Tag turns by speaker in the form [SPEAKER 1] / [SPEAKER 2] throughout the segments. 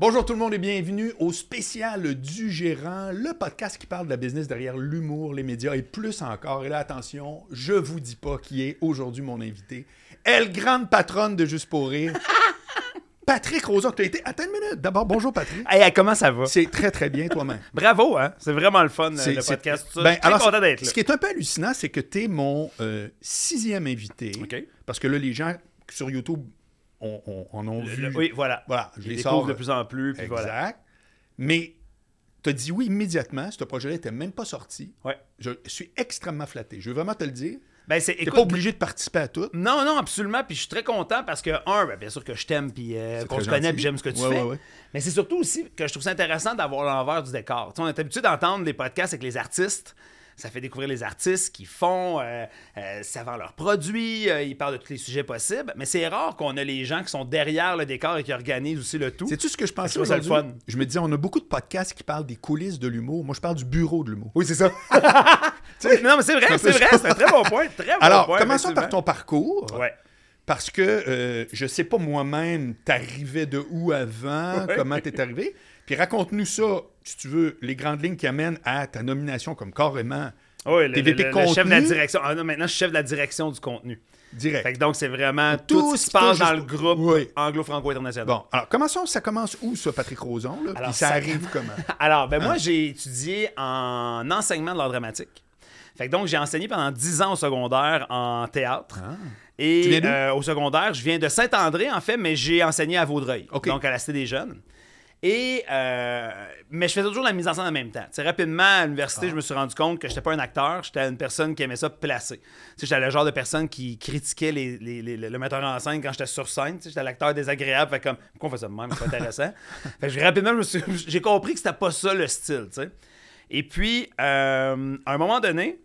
[SPEAKER 1] Bonjour tout le monde et bienvenue au spécial du gérant, le podcast qui parle de la business derrière l'humour, les médias et plus encore. Et là, attention, je vous dis pas qui est aujourd'hui mon invité. Elle, grande patronne de Juste pour rire. Patrick Rosa, tu as été. Attends une minute. D'abord, bonjour Patrick.
[SPEAKER 2] Hey, comment ça va?
[SPEAKER 1] C'est très très bien toi-même.
[SPEAKER 2] Bravo, hein? C'est vraiment le fun, le podcast. tout ça.
[SPEAKER 1] Ben,
[SPEAKER 2] je suis très
[SPEAKER 1] alors,
[SPEAKER 2] content d'être là.
[SPEAKER 1] Ce qui est un peu hallucinant, c'est que tu es mon euh, sixième invité.
[SPEAKER 2] OK.
[SPEAKER 1] Parce que là, les gens sur YouTube on, on- en
[SPEAKER 2] Le-
[SPEAKER 1] vu.
[SPEAKER 2] oui, voilà.
[SPEAKER 1] Voilà, je les sors.
[SPEAKER 2] de plus en plus, puis
[SPEAKER 1] exact.
[SPEAKER 2] voilà.
[SPEAKER 1] Mais tu as dit oui immédiatement. Ce projet-là n'était même pas sorti.
[SPEAKER 2] Ouais.
[SPEAKER 1] Je suis extrêmement flatté. Je veux vraiment te le dire.
[SPEAKER 2] Ben, c'est, écoute,
[SPEAKER 1] pas obligé de participer à tout.
[SPEAKER 2] Non, non, absolument. Puis je suis très content parce que, un, ben, bien sûr que je t'aime, puis euh, qu'on se connaît, puis j'aime ce que tu
[SPEAKER 1] Ouais,
[SPEAKER 2] fais.
[SPEAKER 1] ouais, ouais.
[SPEAKER 2] Mais c'est surtout aussi que je trouve ça intéressant d'avoir l'envers du décor. Tu sais, on est habitué d'entendre des podcasts avec les artistes. Ça fait découvrir les artistes qui font, euh, euh, ça vend leurs produits, euh, ils parlent de tous les sujets possibles. Mais c'est rare qu'on a les gens qui sont derrière le décor et qui organisent aussi le tout.
[SPEAKER 1] Sais-tu ce que je pensais
[SPEAKER 2] ça le
[SPEAKER 1] aujourd'hui?
[SPEAKER 2] fun.
[SPEAKER 1] Je me disais, on a beaucoup de podcasts qui parlent des coulisses de l'humour. Moi, je parle du bureau de l'humour.
[SPEAKER 2] Oui, c'est ça. Oui, non, mais c'est vrai, c'est vrai, c'est un très bon point. Très bon
[SPEAKER 1] Alors,
[SPEAKER 2] point,
[SPEAKER 1] commençons par ton parcours.
[SPEAKER 2] Ouais.
[SPEAKER 1] Parce que euh, je sais pas moi-même, t'arrivais de où avant,
[SPEAKER 2] Ouais.
[SPEAKER 1] comment t'es arrivé. Puis raconte-nous ça, si tu veux, les grandes lignes qui amènent à ta nomination comme carrément
[SPEAKER 2] Oui, le, le- le- chef de la direction. Ah non, maintenant, je suis chef de la direction du contenu.
[SPEAKER 1] direct.
[SPEAKER 2] Fait que donc, c'est vraiment
[SPEAKER 1] Tout
[SPEAKER 2] tout,
[SPEAKER 1] ce
[SPEAKER 2] qui se passe dans le groupe
[SPEAKER 1] Oui.
[SPEAKER 2] anglo-franco-international.
[SPEAKER 1] Bon, alors commençons, ça commence où ça, Patrick Roson? Là?
[SPEAKER 2] Alors,
[SPEAKER 1] Puis ça
[SPEAKER 2] ça-
[SPEAKER 1] arrive comment?
[SPEAKER 2] Alors, ben moi,
[SPEAKER 1] Ah.
[SPEAKER 2] j'ai étudié en enseignement de l'art dramatique. Fait que donc, j'ai enseigné pendant 10 ans au secondaire en théâtre.
[SPEAKER 1] Ah.
[SPEAKER 2] Et euh, au secondaire, je viens de Saint-André, en fait, mais j'ai enseigné à Vaudreuil, donc à la Cité des Jeunes. Et, euh, mais je faisais toujours la mise en scène en même temps. Rapidement, à l'université,
[SPEAKER 1] Ah.
[SPEAKER 2] je me suis rendu compte que je n'étais pas un acteur, j'étais une personne qui aimait ça placer. J'étais le genre de personne qui critiquait les, les- les- le metteur en scène quand j'étais sur scène. J'étais l'acteur désagréable, fait comme, pourquoi on fait ça de même, c'est pas intéressant. fait que rapidement, j'ai compris que c'était pas ça le style. Et puis, euh, à un moment donné,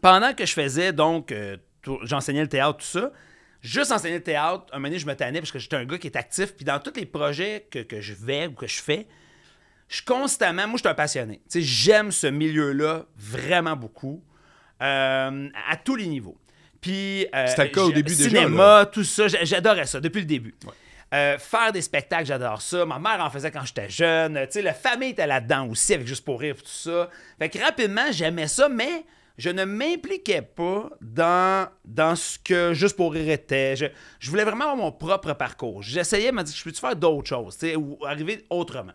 [SPEAKER 2] pendant que je faisais donc, euh, j'enseignais le théâtre, tout ça, juste enseigner le théâtre, un moment donné, je me tannais parce que j'étais un gars qui est actif. Puis dans tous les projets que, que je vais ou que je fais, je suis constamment, moi, je suis un passionné. Tu sais, j'aime ce milieu-là vraiment beaucoup, euh, à tous les niveaux. Puis, euh,
[SPEAKER 1] C'était le cas au début déjà,
[SPEAKER 2] cinéma, tout ça, j'a- j'adorais ça depuis le début. Euh, faire des spectacles, j'adore ça. Ma mère en faisait quand j'étais jeune. Tu sais, la famille était là-dedans aussi, avec Juste pour rire, tout ça. Fait que rapidement, j'aimais ça, mais je ne m'impliquais pas dans, dans ce que Juste pour rire était. Je, je voulais vraiment avoir mon propre parcours. J'essayais, dire, je peux-tu faire d'autres choses, ou arriver autrement.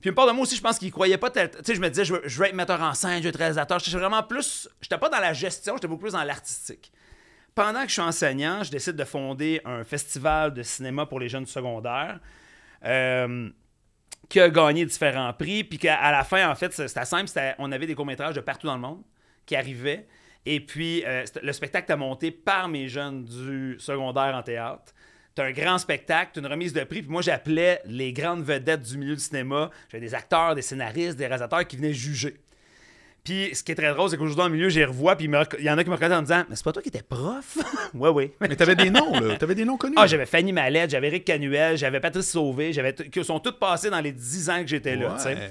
[SPEAKER 2] Puis une part de moi aussi, je pense qu'il croyait pas Tu sais, je me disais, je veux, je veux être metteur en scène, je veux être réalisateur. J'étais vraiment plus. J'étais pas dans la gestion, j'étais beaucoup plus dans l'artistique. Pendant que je suis enseignant, je décide de fonder un festival de cinéma pour les jeunes du secondaire. euh, qui a gagné différents prix, puis qu'à la fin, en fait, c'était simple, on avait des courts-métrages de partout dans le monde qui arrivaient, et puis euh, le spectacle a monté par mes jeunes du secondaire en théâtre. T'as un grand spectacle, t'as une remise de prix, puis moi j'appelais les grandes vedettes du milieu du cinéma. J'avais des acteurs, des scénaristes, des réalisateurs qui venaient juger. Puis ce qui est très drôle, c'est qu'aujourd'hui dans le milieu, j'y revois, puis il y en a qui me reconnaissent en me disant Mais c'est pas toi qui étais prof Ouais, oui.
[SPEAKER 1] Mais t'avais des noms, là. T'avais des noms connus.
[SPEAKER 2] Ah, j'avais Fanny Mallette, j'avais Eric Canuel, j'avais Patrice Sauvé, j'avais qui sont toutes passées dans les 10 ans que j'étais là. tu sais.
[SPEAKER 1] Ouais.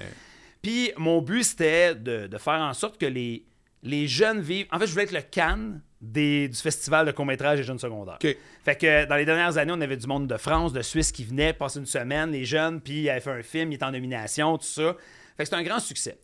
[SPEAKER 2] Puis mon but, c'était de, de faire en sorte que les, les jeunes vivent. En fait, je voulais être le Cannes des, du festival de court-métrage des jeunes secondaires. Fait que dans les dernières années, on avait du monde de France, de Suisse qui venait passer une semaine, les jeunes, puis ils avaient fait un film, ils étaient en nomination, tout ça. Fait que c'était un grand succès.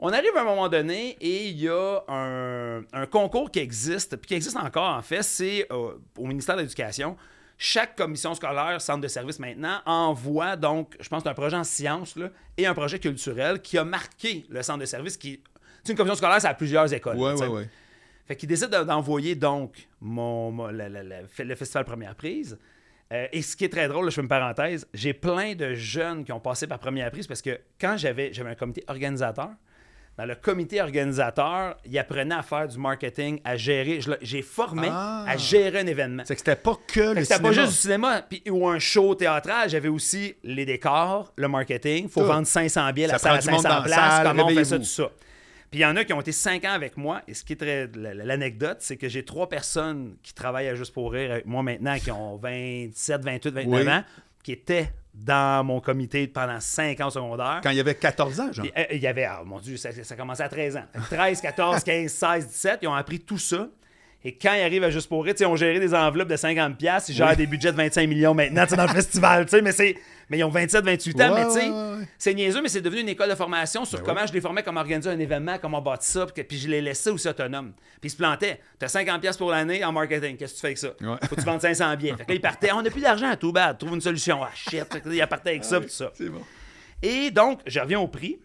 [SPEAKER 2] On arrive à un moment donné et il y a un, un concours qui existe, puis qui existe encore en fait, c'est euh, au ministère de l'Éducation. Chaque commission scolaire, centre de service maintenant, envoie donc, je pense, un projet en sciences là, et un projet culturel qui a marqué le centre de service. qui C'est une commission scolaire, ça a plusieurs écoles. Sais.
[SPEAKER 1] ouais, ouais.
[SPEAKER 2] Fait qu'il décide de- d'envoyer donc mon, la- la- le festival Première Prise. Euh, et ce qui est très drôle, là, je fais une parenthèse, j'ai plein de jeunes qui ont passé par Première Prise parce que quand j'avais j'avais un comité organisateur, dans le comité organisateur, ils apprenaient à faire du marketing, à gérer. le- J'ai formé
[SPEAKER 1] Ah.
[SPEAKER 2] à gérer un événement.
[SPEAKER 1] C'est que c'était pas que le
[SPEAKER 2] que C'était pas juste du cinéma ou un show théâtral. J'avais aussi les décors, le marketing. faut
[SPEAKER 1] Tout.
[SPEAKER 2] vendre 500 billets, la salle à
[SPEAKER 1] prend du monde
[SPEAKER 2] 500
[SPEAKER 1] dans la
[SPEAKER 2] places. comment on fait ça, tout ça. Puis il y en a qui ont été 5 ans avec moi. Et ce qui est très. L'anecdote, c'est que j'ai trois personnes qui travaillent à Juste pour Rire avec moi maintenant, qui ont 27, 28, 29
[SPEAKER 1] Oui.
[SPEAKER 2] ans, qui étaient dans mon comité pendant 5 ans au secondaire.
[SPEAKER 1] Quand il y avait 14 ans, genre.
[SPEAKER 2] Puis, euh, Il y avait, ah, mon Dieu, ça, ça commençait à 13 ans. Fait que 13, 14, 15, 16, 17, ils ont appris tout ça. Et quand ils arrivent à Juste pour rire, tu on gérait des enveloppes de 50$, ils gèrent des budgets de 25 millions maintenant, tu dans le festival, tu mais. Mais ils ont 27, 28 ans,
[SPEAKER 1] Ouais,
[SPEAKER 2] mais tu sais,
[SPEAKER 1] ouais, ouais, ouais.
[SPEAKER 2] c'est niaiseux, mais c'est devenu une école de formation
[SPEAKER 1] Ben
[SPEAKER 2] sur comment je les formais, comment organiser un événement, comment bâtir ça, puis, puis je les laissais aussi autonomes. Puis ils se plantaient. T'as 50$ pour l'année en marketing, qu'est-ce que tu fais avec ça? Faut que tu vendes 500 billets. Fait que là, ils partaient, on n'a plus d'argent, tout bad, trouve une solution. Ah shit, Fait que là, ils partaient avec ça, puis tout ça.
[SPEAKER 1] C'est bon.
[SPEAKER 2] Et donc, je reviens au prix.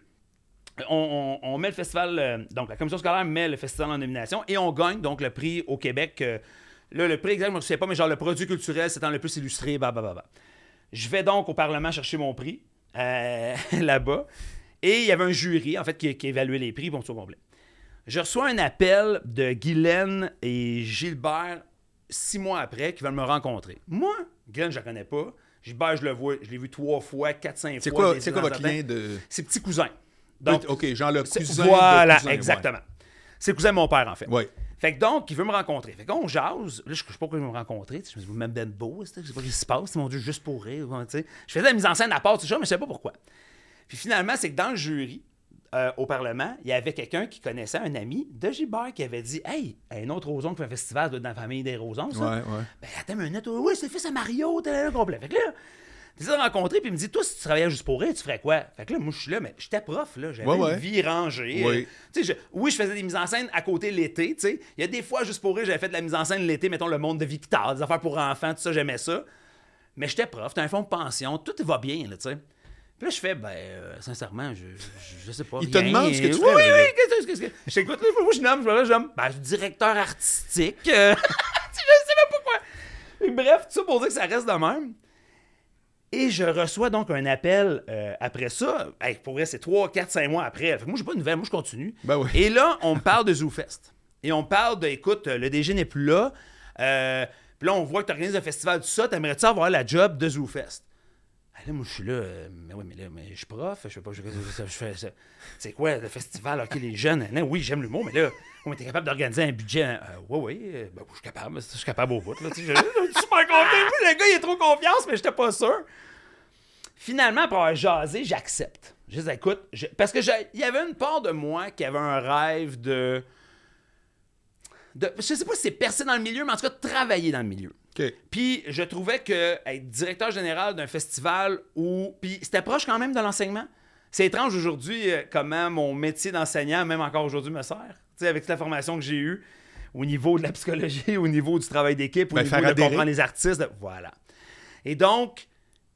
[SPEAKER 2] On, on- on met le festival, euh, donc la commission scolaire met le festival en nomination et on gagne donc le prix au Québec. euh, là, le prix exact, je ne sais pas, mais genre le produit culturel s'étant le plus illustré, bah, bah, bah, bah. Je vais donc au Parlement chercher mon prix euh, là-bas. Et il y avait un jury, en fait, qui, qui évaluait les prix, bon, tout au complet. Je reçois un appel de Guylaine et Gilbert six mois après qui veulent me rencontrer. Moi, Guylaine, je la connais pas. Gilbert, je le vois, je l'ai vu trois fois, quatre, cinq fois.
[SPEAKER 1] C'est quoi, quoi votre lien de.
[SPEAKER 2] C'est petit cousin. Donc,
[SPEAKER 1] ok, genre le cousin. de
[SPEAKER 2] voilà,
[SPEAKER 1] cousin, ouais.
[SPEAKER 2] exactement. C'est le cousin de mon père, en fait.
[SPEAKER 1] Ouais.
[SPEAKER 2] Fait que donc, il veut me rencontrer. Fait qu'on jase. Là, je sais pas pourquoi il veut me rencontrer. Je me dis, vous même ben beau, je sais pas ce qui se passe. Mon Dieu, juste pour rire. tu sais. Je faisais la mise en scène à part, tout ça, mais je sais pas pourquoi. Puis finalement, c'est que dans le jury, euh, au Parlement, il y avait quelqu'un qui connaissait un ami de Gilbert qui avait dit Hey, un autre Roson qui fait un festival dans la famille des Rosons, ça.
[SPEAKER 1] Ouais, ouais.
[SPEAKER 2] Ben, attends une minute. Oui, c'est le fils à Mario, t'es là, complet. Fait que là, j'essaie de le rencontrer, puis il me dit Toi, si tu travaillais juste pour rire, tu ferais quoi? Fait que là, moi, je suis là, mais j'étais prof, là. J'avais
[SPEAKER 1] Ouais, ouais.
[SPEAKER 2] une vie rangée.
[SPEAKER 1] Oui.
[SPEAKER 2] Euh, je- oui, je faisais des mises en scène à côté l'été, tu sais. Il y a des fois, juste pour rire, j'avais fait de la mise en scène l'été, mettons le monde de Victor, des affaires pour enfants, tout ça, j'aimais ça. Mais j'étais prof, t'as un fonds de pension, tout va bien, là, tu sais. Puis là, je fais, ben, euh, sincèrement, je, je, je sais pas.
[SPEAKER 1] Il te demande ce que tu
[SPEAKER 2] oui,
[SPEAKER 1] fais,
[SPEAKER 2] Oui,
[SPEAKER 1] là.
[SPEAKER 2] oui, qu'est-ce que- que. Je t'écoute, là, moi, je nomme, je je nomme. Ben, je suis directeur artistique. euh, je sais même pas quoi. Bref, tout ça pour dire que ça reste de même. Et je reçois donc un appel euh, après ça. Hey, pour vrai, c'est 3, 4, 5 mois après. Fait que moi, j'ai pas de nouvelles, moi, je continue.
[SPEAKER 1] Ben oui.
[SPEAKER 2] Et là, on me parle de ZooFest. Et on parle de, écoute, le DG n'est plus là. Euh, puis là, on voit que tu organises un festival, tout ça. T'aimerais-tu avoir la job de ZooFest? Ah, là, moi, je suis là. euh, mais oui, mais là, mais je suis prof. Je fais pas. Je, fais ça. C'est quoi le festival? OK, les jeunes. Non, oui, j'aime l'humour, mais là, on était capable d'organiser un budget. Euh, oui, oui. euh, ben, je suis capable. Je suis capable au bout. Là, je, suis super confiant. Le gars, il a trop confiance, mais j'étais pas sûr. Finalement, après avoir jasé, j'accepte. Je dis, écoute, je- parce que il y avait une part de moi qui avait un rêve de. de je sais pas si c'est percer dans le milieu, mais en tout cas, travailler dans le milieu. Puis je trouvais que être directeur général d'un festival où. Puis c'était proche quand même de l'enseignement. C'est étrange aujourd'hui euh, comment mon métier d'enseignant, même encore aujourd'hui, me sert. Tu sais, avec toute la formation que j'ai eue au niveau de la psychologie, au niveau du travail d'équipe, au
[SPEAKER 1] Ben,
[SPEAKER 2] niveau de
[SPEAKER 1] adhérer.
[SPEAKER 2] comprendre les artistes. de- Voilà. Et donc,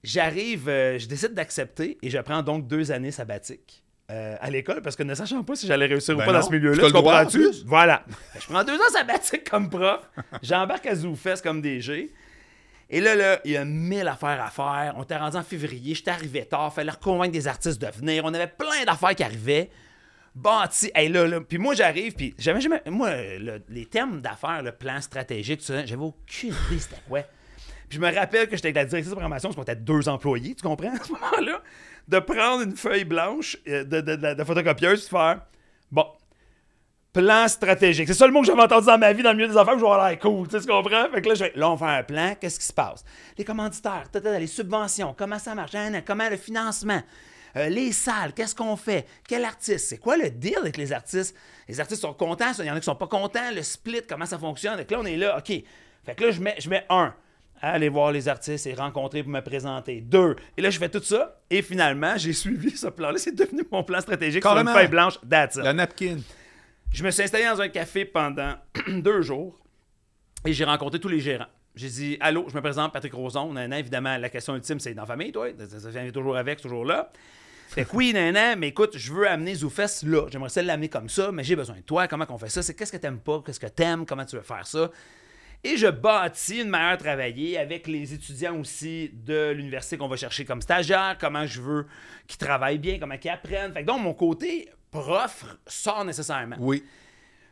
[SPEAKER 2] j'arrive, euh, je décide d'accepter et je prends donc deux années sabbatiques. Euh, à l'école parce que ne sachant pas si j'allais réussir
[SPEAKER 1] Ben
[SPEAKER 2] ou pas dans ce milieu-là, tu comprends-tu? Voilà. Je prends deux ans sabbatiques comme prof. J'embarque à ZooFest comme DG. Et là, là, il y a mille affaires à faire. On était rendu en février, j'étais arrivé tard, fallait reconvaincre des artistes de venir. On avait plein d'affaires qui arrivaient. Bâti, hey, là, là. Puis moi, j'arrive, puis j'avais jamais. Moi, le- les termes d'affaires, le plan stratégique, tout ça, j'avais aucune idée c'était quoi. Puis je me rappelle que j'étais avec la directrice de programmation, parce qu'on était deux employés, tu comprends, à ce moment-là, de prendre une feuille blanche euh, de, de, de- de photocopieuse, faire bon, plan stratégique. C'est ça le mot que j'avais entendu dans ma vie, dans le milieu des affaires, je vais avoir cool, tu sais, tu comprends? Fait que là, je fais, là, on fait un plan, qu'est-ce qui se passe? Les commanditaires, les subventions, comment ça marche, hein, comment le financement, euh, les salles, qu'est-ce qu'on fait? Quel artiste? C'est quoi le deal avec les artistes? Les artistes sont contents, il y en a qui sont pas contents, le split, comment ça fonctionne? Fait que là, on est là, OK. Fait que là, je mets, je mets un. Aller voir les artistes et rencontrer pour me présenter. Deux. Et là, je fais tout ça. Et finalement, j'ai suivi ce plan-là. C'est devenu mon plan stratégique sur
[SPEAKER 1] Carrément.
[SPEAKER 2] une feuille blanche. That's it.
[SPEAKER 1] La napkin.
[SPEAKER 2] Je me suis installé dans un café pendant deux jours et j'ai rencontré tous les gérants. J'ai dit Allô, je me présente, Patrick Roson. Nan, nan, évidemment, la question ultime, c'est dans la famille, toi. Ça, vient toujours avec, toujours là. Fait que oui, nan, nan, mais écoute, je veux amener ZooFest là. J'aimerais ça l'amener comme ça, mais j'ai besoin de toi. Comment qu'on fait ça? C'est qu'est-ce que t'aimes pas? Qu'est-ce que t'aimes? Comment tu veux faire ça? Et je bâtis une manière de travailler avec les étudiants aussi de l'université qu'on va chercher comme stagiaire, comment je veux qu'ils travaillent bien, comment qu'ils apprennent. Fait que donc, mon côté prof sort nécessairement.
[SPEAKER 1] Oui.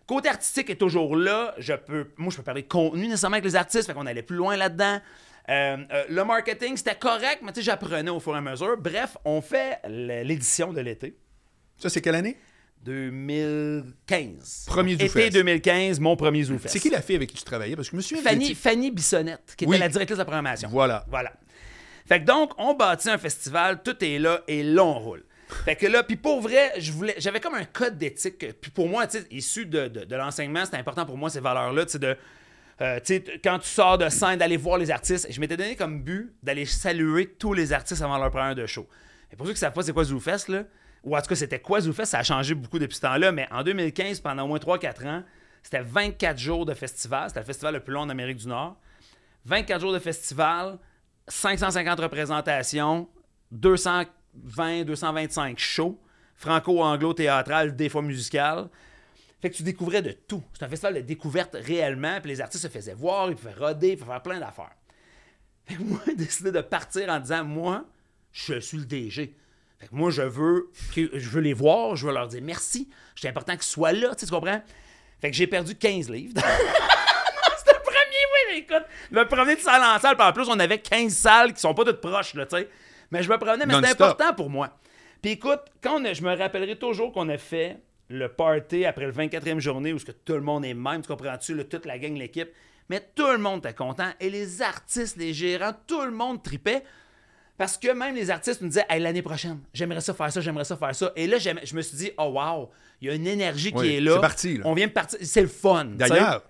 [SPEAKER 2] Côté artistique est toujours là. Je peux, moi, je peux parler de contenu nécessairement avec les artistes, fait qu'on allait plus loin là-dedans. Euh, euh, le marketing, c'était correct, mais tu sais, j'apprenais au fur et à mesure. Bref, on fait l'édition de l'été.
[SPEAKER 1] Ça, c'est quelle année?
[SPEAKER 2] 2015.
[SPEAKER 1] Premier
[SPEAKER 2] Été
[SPEAKER 1] ZooFest.
[SPEAKER 2] 2015, mon premier ZooFest.
[SPEAKER 1] C'est qui la fille avec qui tu travaillais? Parce que je me souviens...
[SPEAKER 2] Fanny, Fanny Bissonnette, qui
[SPEAKER 1] Oui.
[SPEAKER 2] était la directrice de la programmation.
[SPEAKER 1] Voilà.
[SPEAKER 2] Voilà. Fait que donc, on bâtit un festival, tout est là et là, on roule. Fait que là, puis pour vrai, je voulais, j'avais comme un code d'éthique. Puis pour moi, tu sais, issu de, de, de l'enseignement, c'était important pour moi ces valeurs-là, tu sais, de. euh, tu sais, t- quand tu sors de scène, d'aller voir les artistes, je m'étais donné comme but d'aller saluer tous les artistes avant leur première de show. Et pour ceux qui ne savent pas c'est quoi ZooFest, là, ou en tout cas c'était quoi ZooFest, ça a changé beaucoup depuis ce temps-là, mais en 2015, pendant au moins 3-4 ans, c'était 24 jours de festival. C'était le festival le plus long d'Amérique du Nord. 24 jours de festival, 550 représentations, 220, 225 shows, franco-anglo-théâtral, des fois musical. Fait que tu découvrais de tout. C'est un festival de découverte réellement, puis les artistes se faisaient voir, ils pouvaient roder, ils pouvaient faire plein d'affaires. Fait que moi, j'ai décidé de partir en disant, moi, je suis le DG. Fait que moi, je veux, que, je veux les voir, je veux leur dire merci. C'est important qu'ils soient là, tu sais, tu comprends? Fait que j'ai perdu 15 livres. C'était le premier, oui, mais écoute, le premier de salle en salle, puis en plus, on avait 15 salles qui sont pas toutes proches, là, tu sais. Mais je me promenais, mais c'était important pour moi. Puis écoute, quand on a- je me rappellerai toujours qu'on a fait le party après le 24e journée où ce que tout le monde est même, tu comprends-tu, toute la gang, l'équipe. Mais tout le monde était content. Et les artistes, les gérants, tout le monde tripait. Parce que même les artistes nous disaient Hey, l'année prochaine, j'aimerais ça faire ça, j'aimerais ça faire ça. Et là, je me suis dit, oh wow, il y a une énergie
[SPEAKER 1] Oui,
[SPEAKER 2] qui est là.
[SPEAKER 1] c'est parti, là.
[SPEAKER 2] On vient de partir. C'est le fun.
[SPEAKER 1] D'ailleurs,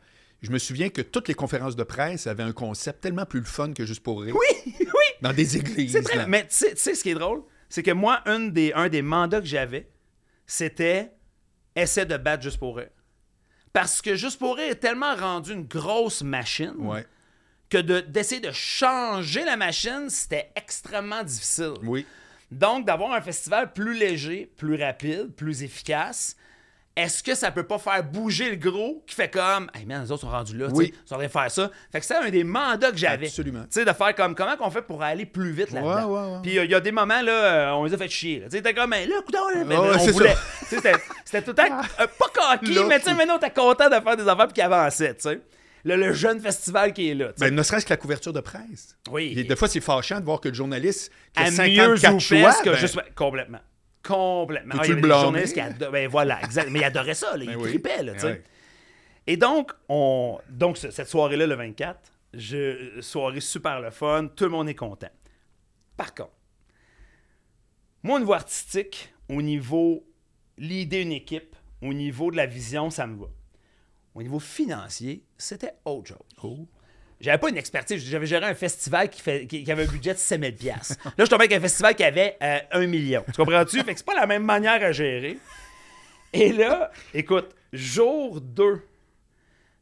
[SPEAKER 1] je me souviens que toutes les conférences de presse avaient un concept tellement plus le fun que juste pour rire.
[SPEAKER 2] Oui, oui.
[SPEAKER 1] Dans des églises.
[SPEAKER 2] Très... Mais tu sais, tu sais ce qui est drôle? C'est que moi, une des, un des mandats que j'avais, c'était essaie de battre juste pour rire. Parce que juste pour rire est tellement rendu une grosse machine
[SPEAKER 1] Ouais.
[SPEAKER 2] Que de- d'essayer de, changer la machine, c'était extrêmement difficile.
[SPEAKER 1] Oui.
[SPEAKER 2] Donc, d'avoir un festival plus léger, plus rapide, plus efficace, est-ce que ça peut pas faire bouger le gros qui fait comme, hey man, les autres sont rendus là,
[SPEAKER 1] Oui.
[SPEAKER 2] tu sais, ils sont faire ça. Fait que c'est un des mandats que j'avais.
[SPEAKER 1] Absolument.
[SPEAKER 2] Tu sais, de faire comme, comment qu'on fait pour aller plus vite là-dedans?
[SPEAKER 1] Ouais, ouais, ouais.
[SPEAKER 2] Puis euh, il y a des moments, là, euh, on les a fait chier. Tu sais, t'es comme, mais là, coudonc, là, mais, mais on voulait. Tu sais, c'était- tout le temps, euh, pas coquille, mais tu sais, maintenant, t'es content de faire des affaires puis qui avançaient, tu sais. Le, le jeune festival qui est là.
[SPEAKER 1] Ben, ne serait-ce que la couverture de presse.
[SPEAKER 2] oui.
[SPEAKER 1] Et des fois, c'est fâchant de voir que le journaliste qui a
[SPEAKER 2] à
[SPEAKER 1] 54
[SPEAKER 2] mieux
[SPEAKER 1] choix,
[SPEAKER 2] que
[SPEAKER 1] ben,
[SPEAKER 2] complètement complètement Ah, il y
[SPEAKER 1] le
[SPEAKER 2] avait des
[SPEAKER 1] blâmer?
[SPEAKER 2] journalistes qui ben voilà exact mais ils adoraient ça là, ils
[SPEAKER 1] Ben oui.
[SPEAKER 2] tripaient là,
[SPEAKER 1] Ben
[SPEAKER 2] et donc on donc ce- cette soirée là le 24 je soirée super le fun tout le monde est content par contre moi au niveau artistique au niveau l'idée une équipe au niveau de la vision ça me va au niveau financier c'était autre chose
[SPEAKER 1] Oh.
[SPEAKER 2] j'avais pas une expertise. J'avais géré un festival qui, fait, qui, qui avait un budget de 7 000 piastres. Là, je tombais avec un festival qui avait euh, 1 million. Tu comprends-tu? Fait que c'est pas la même manière à gérer. Et là, écoute, jour 2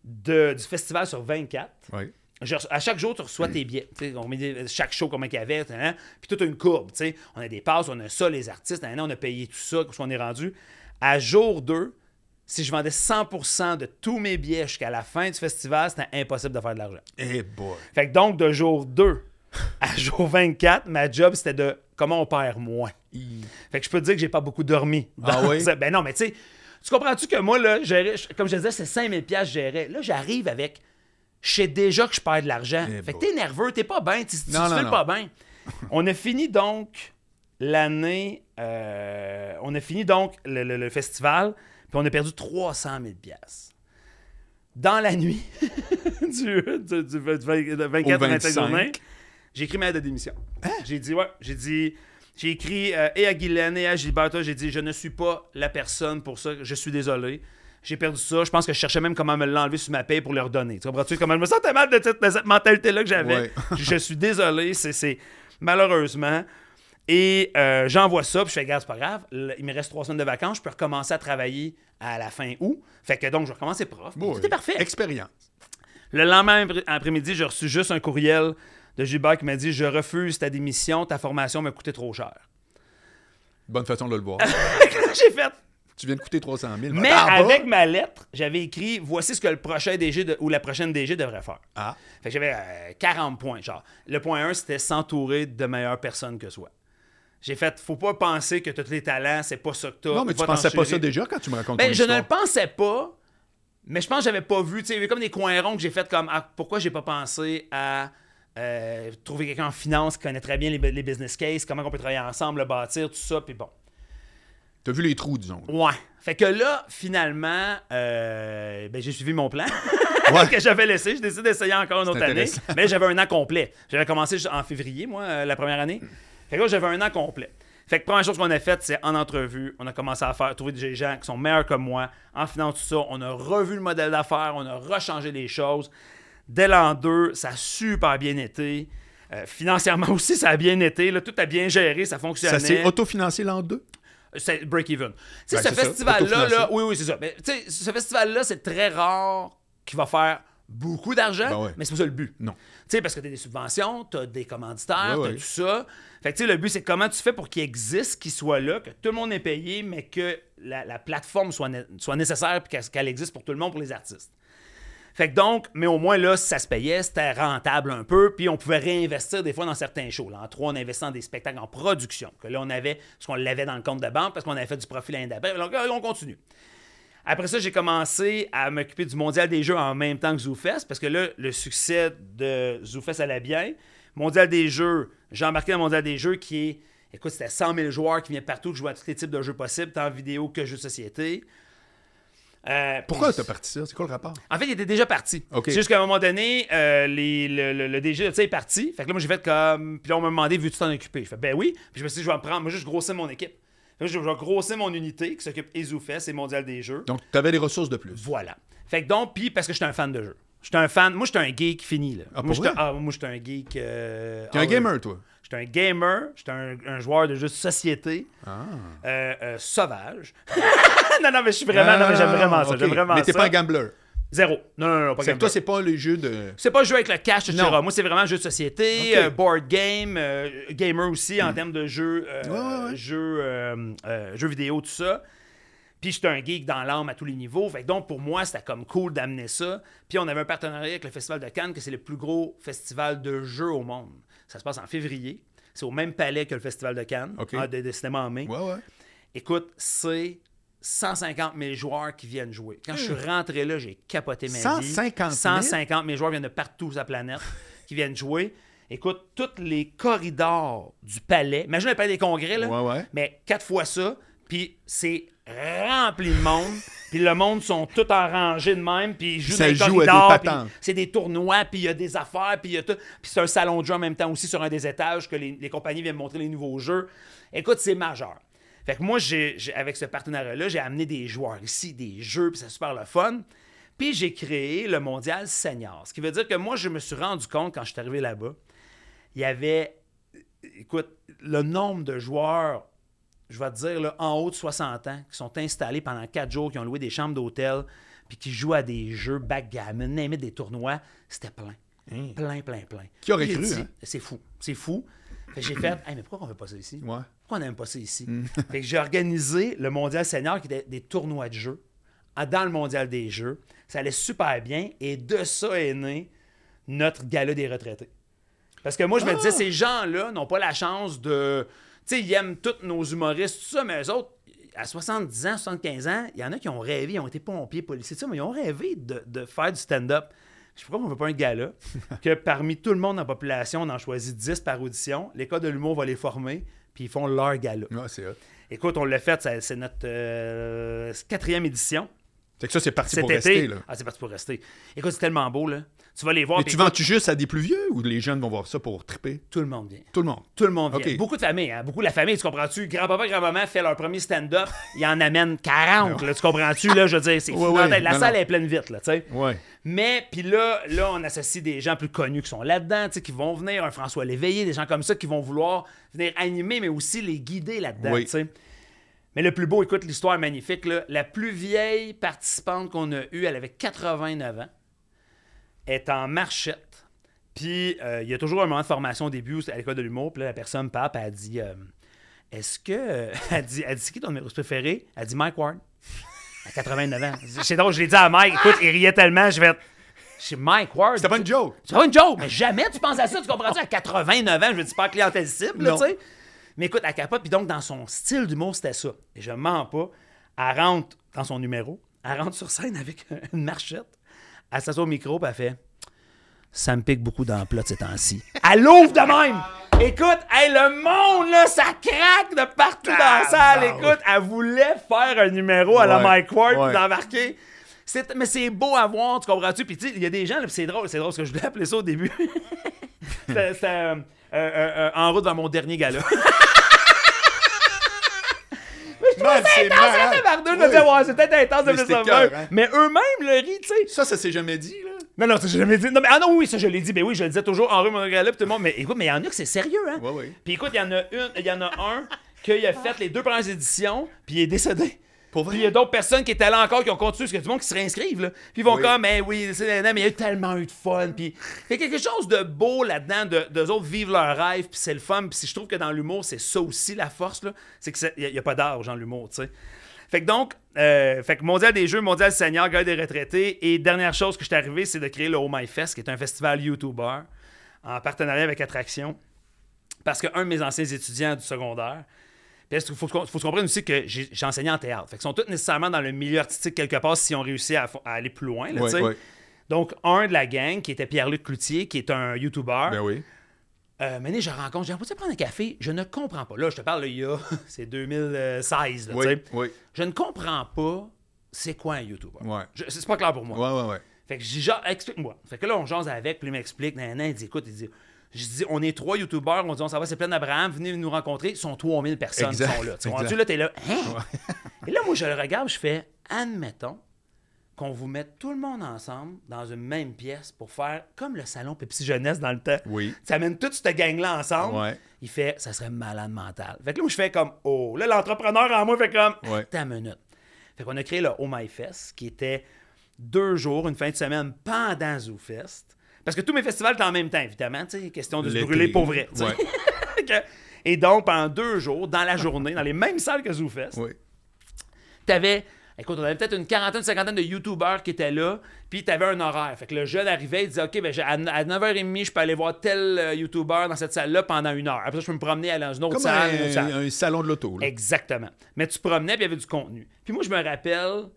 [SPEAKER 2] de, du festival sur 24,
[SPEAKER 1] Ouais.
[SPEAKER 2] je reçois- à chaque jour, tu reçois tes billets. On met des- chaque show, comment qu'il y avait. hein, puis toute une courbe. On a des passes, on a ça, les artistes. hein, on a payé tout ça, qu'on est rendu. À jour 2, si je vendais 100% de tous mes billets jusqu'à la fin du festival, c'était impossible de faire de l'argent.
[SPEAKER 1] Eh boy.
[SPEAKER 2] Fait que donc, de jour 2 à jour 24, ma job, c'était de comment on perd moins. Fait que je peux te dire que j'ai pas beaucoup dormi.
[SPEAKER 1] Ah oui?
[SPEAKER 2] ça. Ben non, mais tu sais, tu comprends-tu que moi, là, comme je disais, c'est 5000 pièces je gérais. Là, j'arrive avec, je sais déjà que je perds de l'argent.
[SPEAKER 1] Eh
[SPEAKER 2] fait que t'es nerveux, t'es pas bien, tu tu
[SPEAKER 1] Non,
[SPEAKER 2] te
[SPEAKER 1] non,
[SPEAKER 2] pas bien. on a fini donc l'année, euh, on a fini donc le, le- le festival, puis on a perdu 300 000 pièces. Dans la nuit du, du, du 20 de 24
[SPEAKER 1] Au
[SPEAKER 2] au 25
[SPEAKER 1] 25.
[SPEAKER 2] journée, j'ai écrit ma lettre de démission. J'ai dit, ouais, j'ai dit, j'ai écrit euh, et à Guylaine et à Gilberto, j'ai dit, je ne suis pas la personne pour ça, je suis désolé. J'ai perdu ça. Je pense que je cherchais même comment me l'enlever sur ma paye pour leur donner. Tu comprends-tu? Comment je me sentais mal de cette, de cette mentalité-là que j'avais?
[SPEAKER 1] Ouais.
[SPEAKER 2] je suis désolé. C'est- malheureusement. Et euh, j'envoie ça, puis je fais, gars, c'est pas grave. Il me reste trois semaines de vacances. Je peux recommencer à travailler à la fin août. Fait que donc, je recommence les profs.
[SPEAKER 1] Boy.
[SPEAKER 2] C'était parfait.
[SPEAKER 1] Expérience.
[SPEAKER 2] Le lendemain après- après-midi, j'ai reçu juste un courriel de Gilbert qui m'a dit Je refuse ta démission, ta formation m'a coûté trop cher.
[SPEAKER 1] Bonne façon de le voir.
[SPEAKER 2] j'ai fait?
[SPEAKER 1] tu viens de coûter 300 000.
[SPEAKER 2] Mais
[SPEAKER 1] T'en vas?
[SPEAKER 2] avec ma lettre, j'avais écrit Voici ce que le prochain DG de- ou la prochaine DG devrait faire.
[SPEAKER 1] Ah.
[SPEAKER 2] Fait que j'avais euh, 40 points. Genre, le point 1, c'était s'entourer de meilleures personnes que soi. J'ai fait, faut pas penser que tous les talents, c'est pas ça que t'as.
[SPEAKER 1] Non, mais tu pensais pas ça déjà quand tu me racontes
[SPEAKER 2] Ben, je ne le pensais pas, mais je pense que j'avais pas vu. Tu sais, il y avait comme des coins ronds que j'ai fait comme ah, pourquoi j'ai pas pensé à euh, trouver quelqu'un en finance qui connaît très bien les, les business cases, comment on peut travailler ensemble, le bâtir, tout ça, puis bon.
[SPEAKER 1] T'as vu les trous, disons.
[SPEAKER 2] Ouais. Fait que là, finalement, euh, ben, j'ai suivi mon plan
[SPEAKER 1] Ouais.
[SPEAKER 2] que j'avais laissé. J'ai décidé d'essayer encore une autre année. Mais j'avais un an complet. J'avais commencé en février, moi, euh, la première année. Fait que là, j'avais un an complet. Fait que première chose qu'on a faite, c'est en entrevue, on a commencé à faire trouver des gens qui sont meilleurs que moi en finance, tout ça. On a revu le modèle d'affaires, on a rechangé les choses. Dès l'an 2, ça a super bien été. Euh, financièrement aussi, ça a bien été. Là, tout a bien géré, ça fonctionnait.
[SPEAKER 1] Ça s'est autofinancé l'an 2?
[SPEAKER 2] C'est break-even. Tu sais,
[SPEAKER 1] Ben,
[SPEAKER 2] ce festival-là, là, oui, oui, c'est ça. Mais, tu sais, ce festival-là, c'est très rare qu'il va faire beaucoup d'argent,
[SPEAKER 1] Ben ouais.
[SPEAKER 2] mais c'est pas ça le but.
[SPEAKER 1] Non.
[SPEAKER 2] Tu sais, parce que tu as des subventions, tu as des commanditaires,
[SPEAKER 1] Ouais,
[SPEAKER 2] tu
[SPEAKER 1] ouais.
[SPEAKER 2] tout ça. Fait que, le but, c'est comment tu fais pour qu'il existe, qu'il soit là, que tout le monde est payé, mais que la, la plateforme soit, né- soit nécessaire et qu'elle existe pour tout le monde, pour les artistes. Fait que donc, mais au moins là, ça se payait, c'était rentable un peu, puis on pouvait réinvestir des fois dans certains shows. En trois, on investit dans des spectacles en production, que là, on avait, parce qu'on l'avait dans le compte de banque, parce qu'on avait fait du profit l'année d'après. Donc on continue. Après ça, j'ai commencé à m'occuper du Mondial des Jeux en même temps que ZooFest, parce que là, le succès de ZooFest allait bien. Mondial des Jeux, j'ai embarqué dans le Mondial des Jeux qui est, écoute, c'était 100 000 joueurs qui viennent partout, qui jouent à tous les types de jeux possibles, tant vidéo que jeux de société. Euh,
[SPEAKER 1] Pourquoi t'as parti ça? C'est quoi le rapport?
[SPEAKER 2] en fait, il était déjà parti.
[SPEAKER 1] OK.
[SPEAKER 2] C'est juste qu'à un moment donné, euh, les- le, le- le DG de est parti. Fait que là, moi, j'ai fait comme. Puis là, on m'a demandé, veux-tu t'en occuper? Je fais, ben oui. Puis je me suis dit, je vais me prendre. Moi, juste grossir mon équipe. Fait que je vais grossir mon unité qui s'occupe EZUFest et Mondial des Jeux.
[SPEAKER 1] Donc, t'avais des ressources de plus.
[SPEAKER 2] Voilà. Fait que donc, puis parce que j'étais un fan de jeu. J'étais un fan. Moi, j'étais un geek fini, là.
[SPEAKER 1] Ah,
[SPEAKER 2] moi, j'étais ah, moi, j'étais un geek. euh,
[SPEAKER 1] T'es
[SPEAKER 2] ah
[SPEAKER 1] un
[SPEAKER 2] ouais.
[SPEAKER 1] gamer, toi?
[SPEAKER 2] J'étais un gamer. J'étais un, un joueur de jeux de société.
[SPEAKER 1] Ah.
[SPEAKER 2] euh, euh, sauvage. non, non, mais je suis vraiment. non, mais j'aime vraiment ça.
[SPEAKER 1] Ah, ok.
[SPEAKER 2] J'aime vraiment
[SPEAKER 1] Mais t'es pas un gambler.
[SPEAKER 2] Zéro. Non, non, non, pas gamer.
[SPEAKER 1] toi, c'est pas les jeux de.
[SPEAKER 2] C'est pas jouer avec le cash, etc.
[SPEAKER 1] Non.
[SPEAKER 2] Moi, c'est vraiment jeu de société, board game, gamer aussi en termes de jeux,
[SPEAKER 1] Ouais, ouais, ouais.
[SPEAKER 2] jeux, jeux vidéo, tout ça. Puis j'étais un geek dans l'âme à tous les niveaux. Fait que donc, pour moi, c'était comme cool d'amener ça. Puis on avait un partenariat avec le Festival de Cannes, que c'est le plus gros festival de jeux au monde. Ça se passe en février. C'est au même palais que le Festival de Cannes,
[SPEAKER 1] Ok.
[SPEAKER 2] en- de, de cinéma en mai.
[SPEAKER 1] Ouais, ouais.
[SPEAKER 2] Écoute, c'est 150 000 joueurs qui viennent jouer. Quand je suis rentré là, j'ai capoté ma
[SPEAKER 1] 150
[SPEAKER 2] vie.
[SPEAKER 1] 000?
[SPEAKER 2] 150 000 joueurs viennent de partout sur la planète qui viennent jouer. Écoute, tous les corridors du palais, imagine le palais des congrès, là,
[SPEAKER 1] Ouais, ouais.
[SPEAKER 2] mais quatre fois ça, puis c'est rempli de monde, puis le monde sont tous en rangée de même, puis ils jouent
[SPEAKER 1] Ça
[SPEAKER 2] dans les
[SPEAKER 1] joue des
[SPEAKER 2] c'est des tournois, puis il y a des affaires, puis il y a tout. Puis c'est un salon de jeu en même temps aussi sur un des étages que les, les compagnies viennent montrer les nouveaux jeux. Écoute, c'est majeur. Fait que moi, j'ai, j'ai- avec ce partenariat-là, j'ai amené des joueurs ici, des jeux, puis c'est super le fun. Puis j'ai créé le mondial senior. Ce qui veut dire que moi, je me suis rendu compte quand je suis arrivé là-bas, il y avait, écoute, le nombre de joueurs, je vais te dire, là, en haut de 60 ans, qui sont installés pendant 4 jours, qui ont loué des chambres d'hôtel, puis qui jouent à des jeux backgammon, name it, des tournois, c'était plein. Plein, plein, plein.
[SPEAKER 1] Hein? Qui aurait cru, hein?
[SPEAKER 2] C'est fou. C'est fou. J'ai fait, Hey, mais pourquoi on fait pas ça ici?
[SPEAKER 1] Ouais.
[SPEAKER 2] Pourquoi on n'aime pas ça ici?
[SPEAKER 1] Mm.
[SPEAKER 2] fait que j'ai organisé le mondial senior qui était des tournois de jeux dans le mondial des jeux. Ça allait super bien et de ça est né notre gala des retraités. Parce que moi, je me
[SPEAKER 1] Ah!
[SPEAKER 2] disais, ces gens-là n'ont pas la chance de. Sais, ils aiment tous nos humoristes, tout ça, mais eux autres, à 70 ans, 75 ans, il y en a qui ont rêvé, ils ont été pompiers, policiers, ça, mais ils ont rêvé de, de faire du stand-up. Je sais pas pourquoi on ne veut pas un gala que parmi tout le monde dans la population, on en choisit 10 par audition. L'école de l'humour va les former, puis ils font leur gala.
[SPEAKER 1] Ouais, c'est.
[SPEAKER 2] Écoute, on l'a fait, c'est notre euh, quatrième édition
[SPEAKER 1] C'est que ça, c'est parti
[SPEAKER 2] cet
[SPEAKER 1] pour
[SPEAKER 2] été.
[SPEAKER 1] rester, là.
[SPEAKER 2] Ah, c'est parti pour rester. Écoute, c'est tellement beau, là. Tu vas les voir.
[SPEAKER 1] Mais tu vends-tu juste à des plus vieux ou les jeunes vont voir ça pour triper?
[SPEAKER 2] Tout le monde vient.
[SPEAKER 1] Tout le monde.
[SPEAKER 2] Tout le monde vient. Beaucoup de familles, hein? beaucoup de la famille, tu comprends-tu? Grand-papa, grand-maman fait leur premier stand-up, ils en amènent 40, là, tu comprends-tu? Là, je veux dire, c'est
[SPEAKER 1] Ouais,
[SPEAKER 2] la
[SPEAKER 1] ouais.
[SPEAKER 2] tête. La
[SPEAKER 1] Non,
[SPEAKER 2] salle
[SPEAKER 1] non.
[SPEAKER 2] est pleine vite, là, tu sais.
[SPEAKER 1] Ouais.
[SPEAKER 2] Mais, puis là, là, on associe des gens plus connus qui sont là-dedans, tu sais, qui vont venir, un François Léveillé, des gens comme ça qui vont vouloir venir animer, mais aussi les guider là-dedans,
[SPEAKER 1] Oui.
[SPEAKER 2] tu sais. Mais le plus beau, écoute, l'histoire est magnifique, là. La plus vieille participante qu'on a eue, elle avait 89 ans, est en marchette. Puis, euh, il y a toujours un moment de formation au début à l'école de l'humour, puis là, la personne part, puis elle dit euh, Est-ce que. Elle dit, elle dit C'est qui ton numéro préféré? Elle dit Mike Ward. À 89 ans. C'est drôle, je l'ai dit à Mike. Écoute, il riait tellement, je vais. C'est Mike Ward.
[SPEAKER 1] C'était pas une joke.
[SPEAKER 2] C'est pas une joke, mais jamais tu penses à ça, tu comprends-tu? À 89 ans, je veux dire, pas clientèle cible, tu sais. Mais écoute, elle capote, puis donc, dans son style d'humour, c'était ça. Et je mens pas. Elle rentre dans son numéro, elle rentre sur scène avec une marchette, elle s'assoit au micro, puis elle fait Ça me pique beaucoup dans le plat de ces temps-ci. Elle l'ouvre de même! Écoute, hey, le monde, là, ça craque de partout dans la salle.
[SPEAKER 1] Tabarnak.
[SPEAKER 2] Écoute, elle voulait faire un numéro à la Mike Ward,
[SPEAKER 1] ouais.
[SPEAKER 2] d'embarquer. C'est- mais c'est beau à voir, tu comprends-tu? Puis tu sais, il y a des gens, c'est drôle, c'est drôle, parce que je voulais appeler ça au début. C'était c'était, euh, euh, euh, en route vers mon dernier gala.
[SPEAKER 1] Man, c'est malade.
[SPEAKER 2] Tabarnouche, je me disais, ouais, c'est peut-être intense de
[SPEAKER 1] Mais c'était
[SPEAKER 2] ça.
[SPEAKER 1] cœur, hein.
[SPEAKER 2] Mais eux-mêmes le rient, tu sais.
[SPEAKER 1] Ça, ça s'est jamais dit, là?
[SPEAKER 2] Non, non, ça, j'ai jamais dit. Non, mais, ah non, oui, ça, je l'ai dit. Ben oui, je le disais toujours en rue, mon tout le monde. Mais écoute, mais il y en a que c'est sérieux, hein.
[SPEAKER 1] Ouais, ouais.
[SPEAKER 2] Puis écoute, il y en a une, il y en a un qui a fait les deux premières éditions, puis il est décédé.
[SPEAKER 1] Pour
[SPEAKER 2] Puis il y a d'autres personnes qui étaient là encore, qui ont continué, parce qu'il y a du monde qui se réinscrivent, là. Puis ils vont
[SPEAKER 1] Oui.
[SPEAKER 2] comme, mais oui, c'est mais il y a eu tellement eu de fun. Puis il y a quelque chose de beau là-dedans, de, d'eux autres vivent leur rêve, puis c'est le fun. Puis je trouve que dans l'humour, c'est ça aussi la force, là. C'est qu'il n'y a, pas d'âge dans l'humour, tu sais. Fait que donc, euh, fait que Mondial des Jeux, Mondial Senior, Gueule des retraités. Et dernière chose que je suis arrivé, c'est de créer le Oh My Fest, qui est un festival YouTuber en partenariat avec Attraction. Parce qu'un de mes anciens étudiants du secondaire, puis il faut, faut, se comprendre aussi que j'ai enseigné en théâtre. Fait qu'ils sont tous nécessairement dans le milieu artistique quelque part si on réussit à, aller plus loin. là. Donc, un de la gang, qui était Pierre-Luc Cloutier, qui est un YouTuber,
[SPEAKER 1] Ben oui.
[SPEAKER 2] euh, je rencontre, j'ai envie prendre un café, je ne comprends pas. Là, je te parle, là, il y a, c'est 2016, là, tu
[SPEAKER 1] Oui,
[SPEAKER 2] sais.
[SPEAKER 1] oui.
[SPEAKER 2] Je ne comprends pas c'est quoi un YouTuber.
[SPEAKER 1] Ouais.
[SPEAKER 2] C'est pas clair pour moi.
[SPEAKER 1] Ouais, ouais, ouais.
[SPEAKER 2] Fait que explique-moi. Fait que là, on jase avec, puis il m'explique, nan, nan, il dit, écoute, il dit, je dis, on est trois youtubeurs, on dit, on s'en va, c'est plein d'Abraham, venez nous rencontrer, ils sont 3000 personnes qui sont là. Tu comprends-tu, là, t'es là, hein? Et là, moi, je le regarde, je fais, admettons qu'on vous mette tout le monde ensemble dans une même pièce pour faire comme le salon Pepsi Jeunesse dans le temps.
[SPEAKER 1] Oui.
[SPEAKER 2] Ça amène toute cette gang-là ensemble.
[SPEAKER 1] Ouais.
[SPEAKER 2] Il fait, ça serait malade mental. Fait que là, moi, je fais comme, oh, là, l'entrepreneur en moi fait comme,
[SPEAKER 1] Ouais.
[SPEAKER 2] une minute. Fait qu'on a créé le Oh My Fest, qui était deux jours, une fin de semaine pendant ZooFest. Parce que tous mes festivals étaient en même temps, évidemment, tu sais, question de se brûler pour vrai. tu.
[SPEAKER 1] Ouais.
[SPEAKER 2] Et donc, pendant deux jours, dans la journée, dans les mêmes salles que ZooFest,
[SPEAKER 1] Oui.
[SPEAKER 2] t'avais, écoute, on avait peut-être une quarantaine, cinquantaine de YouTubers qui étaient là, puis t'avais un horaire. Fait que le jeune arrivait, il disait, OK, ben, à, à 9h30, je peux aller voir tel euh, YouTuber dans cette salle-là pendant une heure. Après ça, je peux me promener aller dans une autre
[SPEAKER 1] Comme
[SPEAKER 2] salle, une autre salle.
[SPEAKER 1] un, un salon de l'auto.
[SPEAKER 2] Exactement. Mais tu promenais, puis il y avait du contenu. Puis moi, je me rappelle,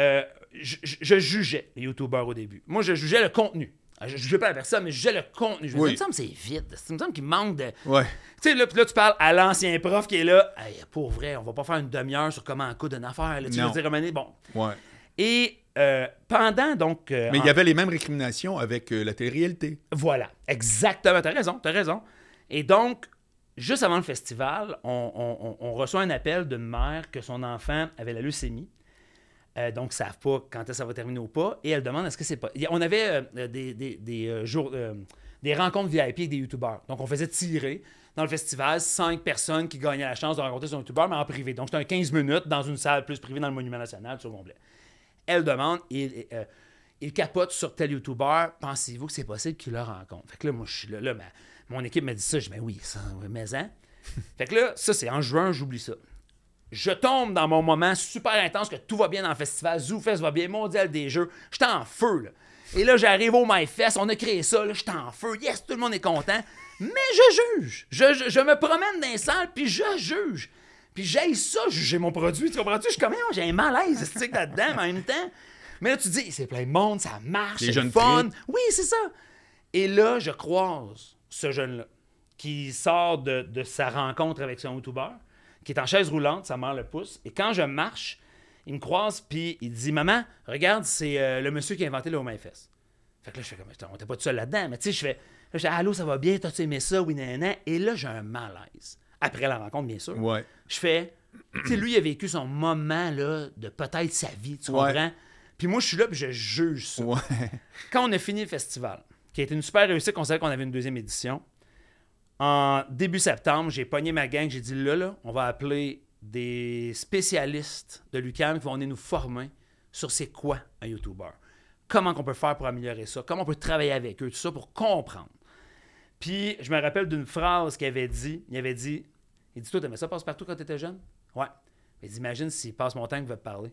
[SPEAKER 2] euh, je, je- je jugeais les YouTubers au début. Moi, je jugeais le contenu. Ah, Je jugeais pas la personne, mais je le contenu. Je
[SPEAKER 1] Oui.
[SPEAKER 2] me semble que c'est vide. Il me semble qu'il manque de.
[SPEAKER 1] Ouais.
[SPEAKER 2] Tu sais, là, là, tu parles à l'ancien prof qui est là. Hey, pour vrai, on va pas faire une demi-heure sur comment coudre une affaire. Là. Tu veux dire, un donné, bon.
[SPEAKER 1] Ouais.
[SPEAKER 2] Et euh, pendant, donc. euh,
[SPEAKER 1] Mais il
[SPEAKER 2] en-
[SPEAKER 1] y avait les mêmes récriminations avec euh, la télé-réalité.
[SPEAKER 2] Voilà, exactement. T'as raison, t'as raison. Et donc, juste avant le festival, on- on reçoit un appel d'une mère que son enfant avait la leucémie. Euh, donc, ils ne savent pas quand est-ce que ça va terminer ou pas. Et elle demande est-ce que c'est pas. On avait euh, des, des- des, euh, jours, euh, des rencontres VIP avec des youtubeurs. Donc, on faisait tirer dans le festival cinq personnes qui gagnaient la chance de rencontrer son youtubeur, mais en privé. Donc, c'était un 15 minutes dans une salle plus privée dans le Monument National, tout au complet. Elle demande, il, euh, il capote sur tel youtubeur, pensez-vous que c'est possible qu'il le rencontre? Fait que là, moi, je suis là, là, ma- mon équipe m'a dit ça, je dis, mais oui, ça, mais hein? fait que là, ça, c'est en juin, j'oublie ça. Je tombe dans mon moment super intense, que tout va bien dans le festival, ZooFest va bien, Mondial des Jeux, j'étais en feu, là. Et là, j'arrive au MyFest, on a créé ça, j'étais en feu, yes, tout le monde est content, mais je juge. Je, je- je me promène dans les salles, puis je juge. Puis j'ai ça, juger mon produit, tu comprends-tu? Je suis comme, j'ai un malaise là-dedans, mais en même temps. Mais là, tu dis, c'est plein de monde, ça marche, c'est fun. Oui, c'est ça. Et là, je croise ce jeune-là qui sort de, de sa rencontre avec son youtubeur, qui est en chaise roulante, sa mère le pousse. Et quand je marche, il me croise, puis il dit Maman, regarde, c'est euh, le monsieur qui a inventé le Home Fest. Fait que là, je fais comme On était pas tout seul là-dedans. Mais tu sais, je fais là, je fais Allô, ça va bien, t'as-tu aimé ça? Oui, nanana. Et là, j'ai un malaise. Après la rencontre, bien sûr.
[SPEAKER 1] Ouais.
[SPEAKER 2] Je fais, tu sais, lui, il a vécu son moment là, de peut-être sa vie, tu
[SPEAKER 1] Ouais.
[SPEAKER 2] comprends? Puis moi, je suis là, puis je juge ça.
[SPEAKER 1] Ouais.
[SPEAKER 2] Quand on a fini le festival, qui a été une super réussite, qu'on savait qu'on avait une deuxième édition, en début septembre, j'ai pogné ma gang, j'ai dit là, là, on va appeler des spécialistes de l'UQAM qui vont venir nous former sur c'est quoi un YouTuber. Comment qu'on peut faire pour améliorer ça, comment on peut travailler avec eux, tout ça pour comprendre. Puis je me rappelle d'une phrase qu'il avait dit, il avait dit, il dit, toi, t'aimais ça passe-partout quand t'étais jeune? Ouais. Il dit, imagine s'il passe mon temps qu'il veut te parler.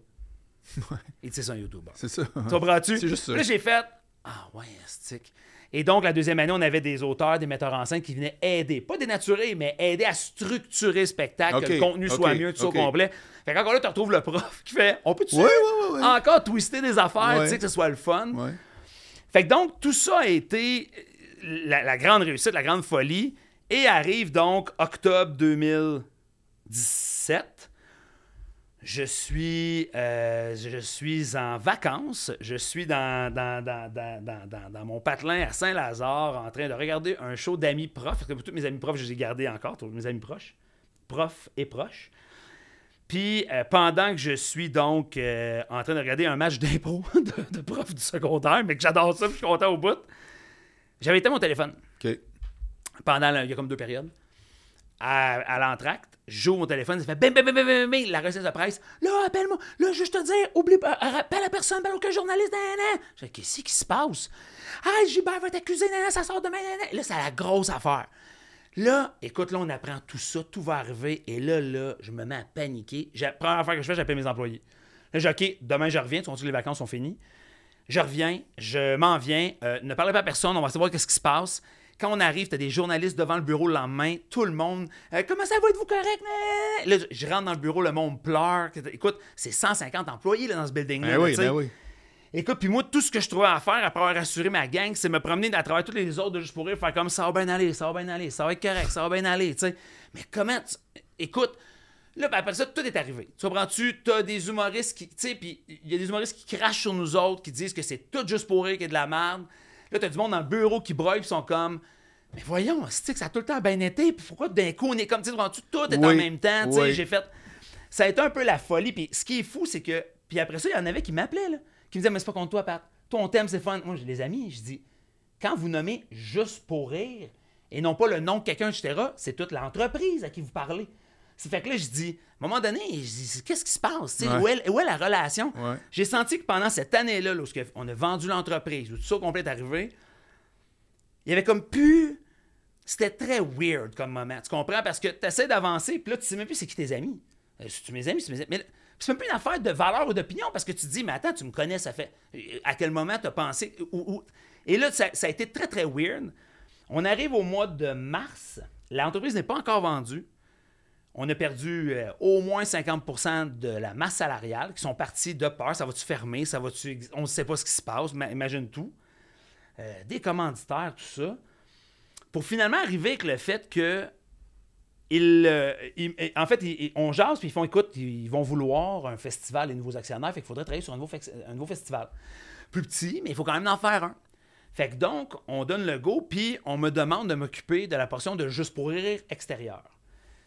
[SPEAKER 2] Il dit, c'est ça, un YouTuber.
[SPEAKER 1] C'est ça.
[SPEAKER 2] Tu comprends-tu?
[SPEAKER 1] C'est juste ça.
[SPEAKER 2] Là, j'ai fait Ah ouais, stick. Et donc, la deuxième année, on avait des auteurs, des metteurs en scène qui venaient aider, pas dénaturer, mais aider à structurer le spectacle, que le contenu soit mieux, tout ça au complet. Fait qu'encore là, tu retrouves le prof qui fait On peut-tu encore twister des affaires, tu sais, que ce soit le fun? Fait que donc, tout ça a été la, la grande réussite, la grande folie. Et arrive donc octobre 2017. Je suis, euh, je suis en vacances. Je suis dans, dans, dans, dans, dans, dans- dans mon patelin à Saint-Lazare en train de regarder un show d'amis profs. Parce que tous mes amis profs, je les ai gardés encore, tous mes amis proches. Profs et proches. Puis euh, pendant que je suis donc euh, en train de regarder un match d'impro de, de prof du secondaire, mais que j'adore ça, puis je suis content au bout, j'avais été mon téléphone
[SPEAKER 1] OK.
[SPEAKER 2] pendant, il y a comme deux périodes, à, à l'entracte. J'ouvre mon téléphone, ça fait bim, bim, bim, bim, bim, la recette de presse. Là, appelle-moi. Là, juste te dire, oublie pas, euh, appelle la personne, appelle aucun journaliste, nanana. Je fais, qu'est-ce qui se passe? Ah, Gilbert va t'accuser, nanana, ça sort demain, nanana. Là, c'est la grosse affaire. Là, écoute, là, on apprend tout ça, tout va arriver, et là, là, je me mets à paniquer. La première affaire que je fais, j'appelle mes employés. Là, je dis, OK, demain, je reviens, tu les vacances sont finies? Je reviens, je m'en viens, euh, ne parlez pas à personne, on va savoir qu'est-ce qui se passe. Quand on arrive, t'as des journalistes devant le bureau le lendemain, tout le monde, euh, comment ça va, êtes-vous correct? Là, je rentre dans le bureau, le monde pleure. Écoute, c'est 150 employés là, dans ce building-là.
[SPEAKER 1] Ben oui, ben oui.
[SPEAKER 2] Écoute, puis moi, tout ce que je trouvais à faire après avoir assuré ma gang, c'est me promener à travers tous les autres de juste pour rire, faire comme ça va bien aller, ça va bien aller, ça va être correct, ça va bien aller, tu sais. Mais comment tu- Écoute, là, ben, après ça, tout est arrivé. Tu comprends-tu? T'as des humoristes qui. Tu sais, puis il y a des humoristes qui crachent sur nous autres, qui disent que c'est tout juste pour rire qu'il y a de la merde. Là, t'as du monde dans le bureau qui broye, puis sont comme. Mais voyons, c'est que ça a tout le temps bien été, puis pourquoi d'un coup on est comme, tu sais? Tout est en même temps, tu sais.
[SPEAKER 1] oui.
[SPEAKER 2] J'ai fait. Ça a été un peu la folie, puis ce qui est fou, c'est que. Puis après ça, il y en avait qui m'appelaient, là, qui me disaient, mais c'est pas contre toi, Pat. Ton thème, c'est fun. Moi, j'ai des amis, je dis, quand vous nommez juste pour rire, et non pas le nom de quelqu'un, etc., c'est toute l'entreprise à qui vous parlez. C'est fait que là, je dis, un moment donné, je dis, qu'est-ce qui se passe?
[SPEAKER 1] Ouais.
[SPEAKER 2] Où, est, où est la relation?
[SPEAKER 1] Ouais.
[SPEAKER 2] J'ai senti que pendant cette année-là, lorsqu'on a vendu l'entreprise, où tout ça complet est arrivé, il y avait comme plus. C'était très weird comme moment. Tu comprends? Parce que tu essaies d'avancer, puis là, tu sais même plus c'est qui tes amis. Euh, C'est-tu mes amis? C'est mes amis? Mais là, c'est même plus une affaire de valeur ou d'opinion parce que tu te dis, mais attends, tu me connais, ça fait. euh, À quel moment tu as pensé? Ou- ou- Et là, ça, ça a été très, très weird. On arrive au mois de mars. L'entreprise n'est pas encore vendue. On a perdu euh, au moins 50% de la masse salariale qui sont partis de peur. Ça va-tu fermer? Ça ex- On ne sait pas ce qui se passe. mais imagine tout. Euh, des commanditaires, tout ça. Pour finalement arriver avec le fait que. euh, en fait, ils- on jase, puis ils font écoute, ils vont vouloir un festival, les nouveaux actionnaires, fait qu'il faudrait travailler sur un nouveau, fex- un nouveau festival. Plus petit, mais il faut quand même en faire un. Fait que donc, on donne le go, puis on me demande de m'occuper de la portion de Juste pour rire extérieur.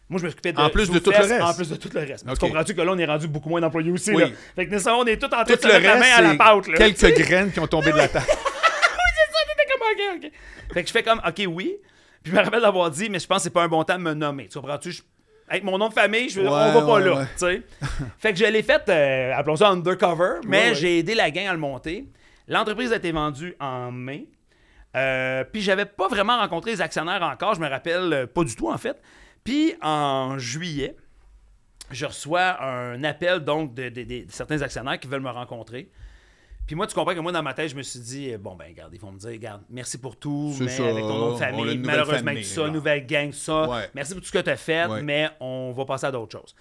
[SPEAKER 2] Moi, je m'occupais de.
[SPEAKER 1] En plus de tout le reste.
[SPEAKER 2] En plus de tout le reste. Tu comprends-tu que là, on est rendu beaucoup moins d'employés aussi,
[SPEAKER 1] Oui.
[SPEAKER 2] là? Fait que nécessairement, on est tous en train de
[SPEAKER 1] Tout
[SPEAKER 2] se
[SPEAKER 1] le
[SPEAKER 2] mettre la
[SPEAKER 1] reste,
[SPEAKER 2] main à la
[SPEAKER 1] c'est
[SPEAKER 2] pâte, là.
[SPEAKER 1] quelques graines qui ont tombé de la table.
[SPEAKER 2] J'étais comme, OK, OK. Fait que je fais comme, OK, oui. Puis je me rappelle d'avoir dit, mais je pense que c'est pas un bon temps de me nommer. Tu comprends-tu? Je- Avec mon nom de famille, je,
[SPEAKER 1] Ouais,
[SPEAKER 2] on va pas
[SPEAKER 1] ouais,
[SPEAKER 2] là.
[SPEAKER 1] ouais.
[SPEAKER 2] tu sais. fait que je l'ai fait, euh, appelons ça undercover, mais j'ai aidé la gang à le monter. L'entreprise a été vendue en mai. Euh, puis j'avais pas vraiment rencontré les actionnaires encore, je me rappelle euh, pas du tout en fait. Puis en juillet, je reçois un appel donc de, de- de- de certains actionnaires qui veulent me rencontrer. Puis moi, tu comprends que moi, dans ma tête, je me suis dit, euh, bon, ben, regarde, ils vont me dire, regarde, merci pour tout, mais
[SPEAKER 1] ça,
[SPEAKER 2] avec ton nom de famille, malheureusement,
[SPEAKER 1] famille,
[SPEAKER 2] tout ça, nouvelle gang, tout ça,
[SPEAKER 1] Ouais.
[SPEAKER 2] merci pour tout ce que tu as fait,
[SPEAKER 1] Ouais.
[SPEAKER 2] mais on va passer à d'autres choses.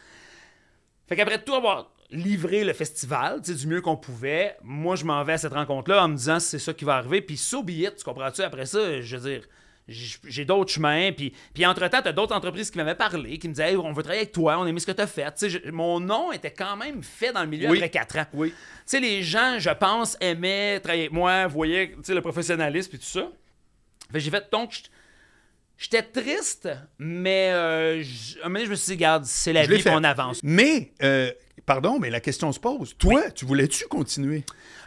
[SPEAKER 2] Fait qu'après tout avoir livré le festival, tu sais, du mieux qu'on pouvait, moi, je m'en vais à cette rencontre-là en me disant, c'est ça qui va arriver, puis so be it, tu comprends-tu? Après ça, je veux dire, j'ai d'autres chemins, puis, puis entre-temps, t'as d'autres entreprises qui m'avaient parlé, qui me disaient, Hey, on veut travailler avec toi, on aimait ce que fait. Tu sais, je- mon nom était quand même fait dans le milieu
[SPEAKER 1] Oui.
[SPEAKER 2] après quatre ans.
[SPEAKER 1] Oui.
[SPEAKER 2] Tu sais, les gens, je pense, aimaient travailler avec moi, voyaient tu le professionnalisme et tout ça. Fait j'ai fait, donc, j'étais triste, mais euh, un moment donné, je me suis dit, regarde, c'est la
[SPEAKER 1] Je
[SPEAKER 2] vie,
[SPEAKER 1] fait.
[SPEAKER 2] puis on avance.
[SPEAKER 1] Mais, euh, pardon, mais la question se pose. Toi, tu voulais-tu continuer?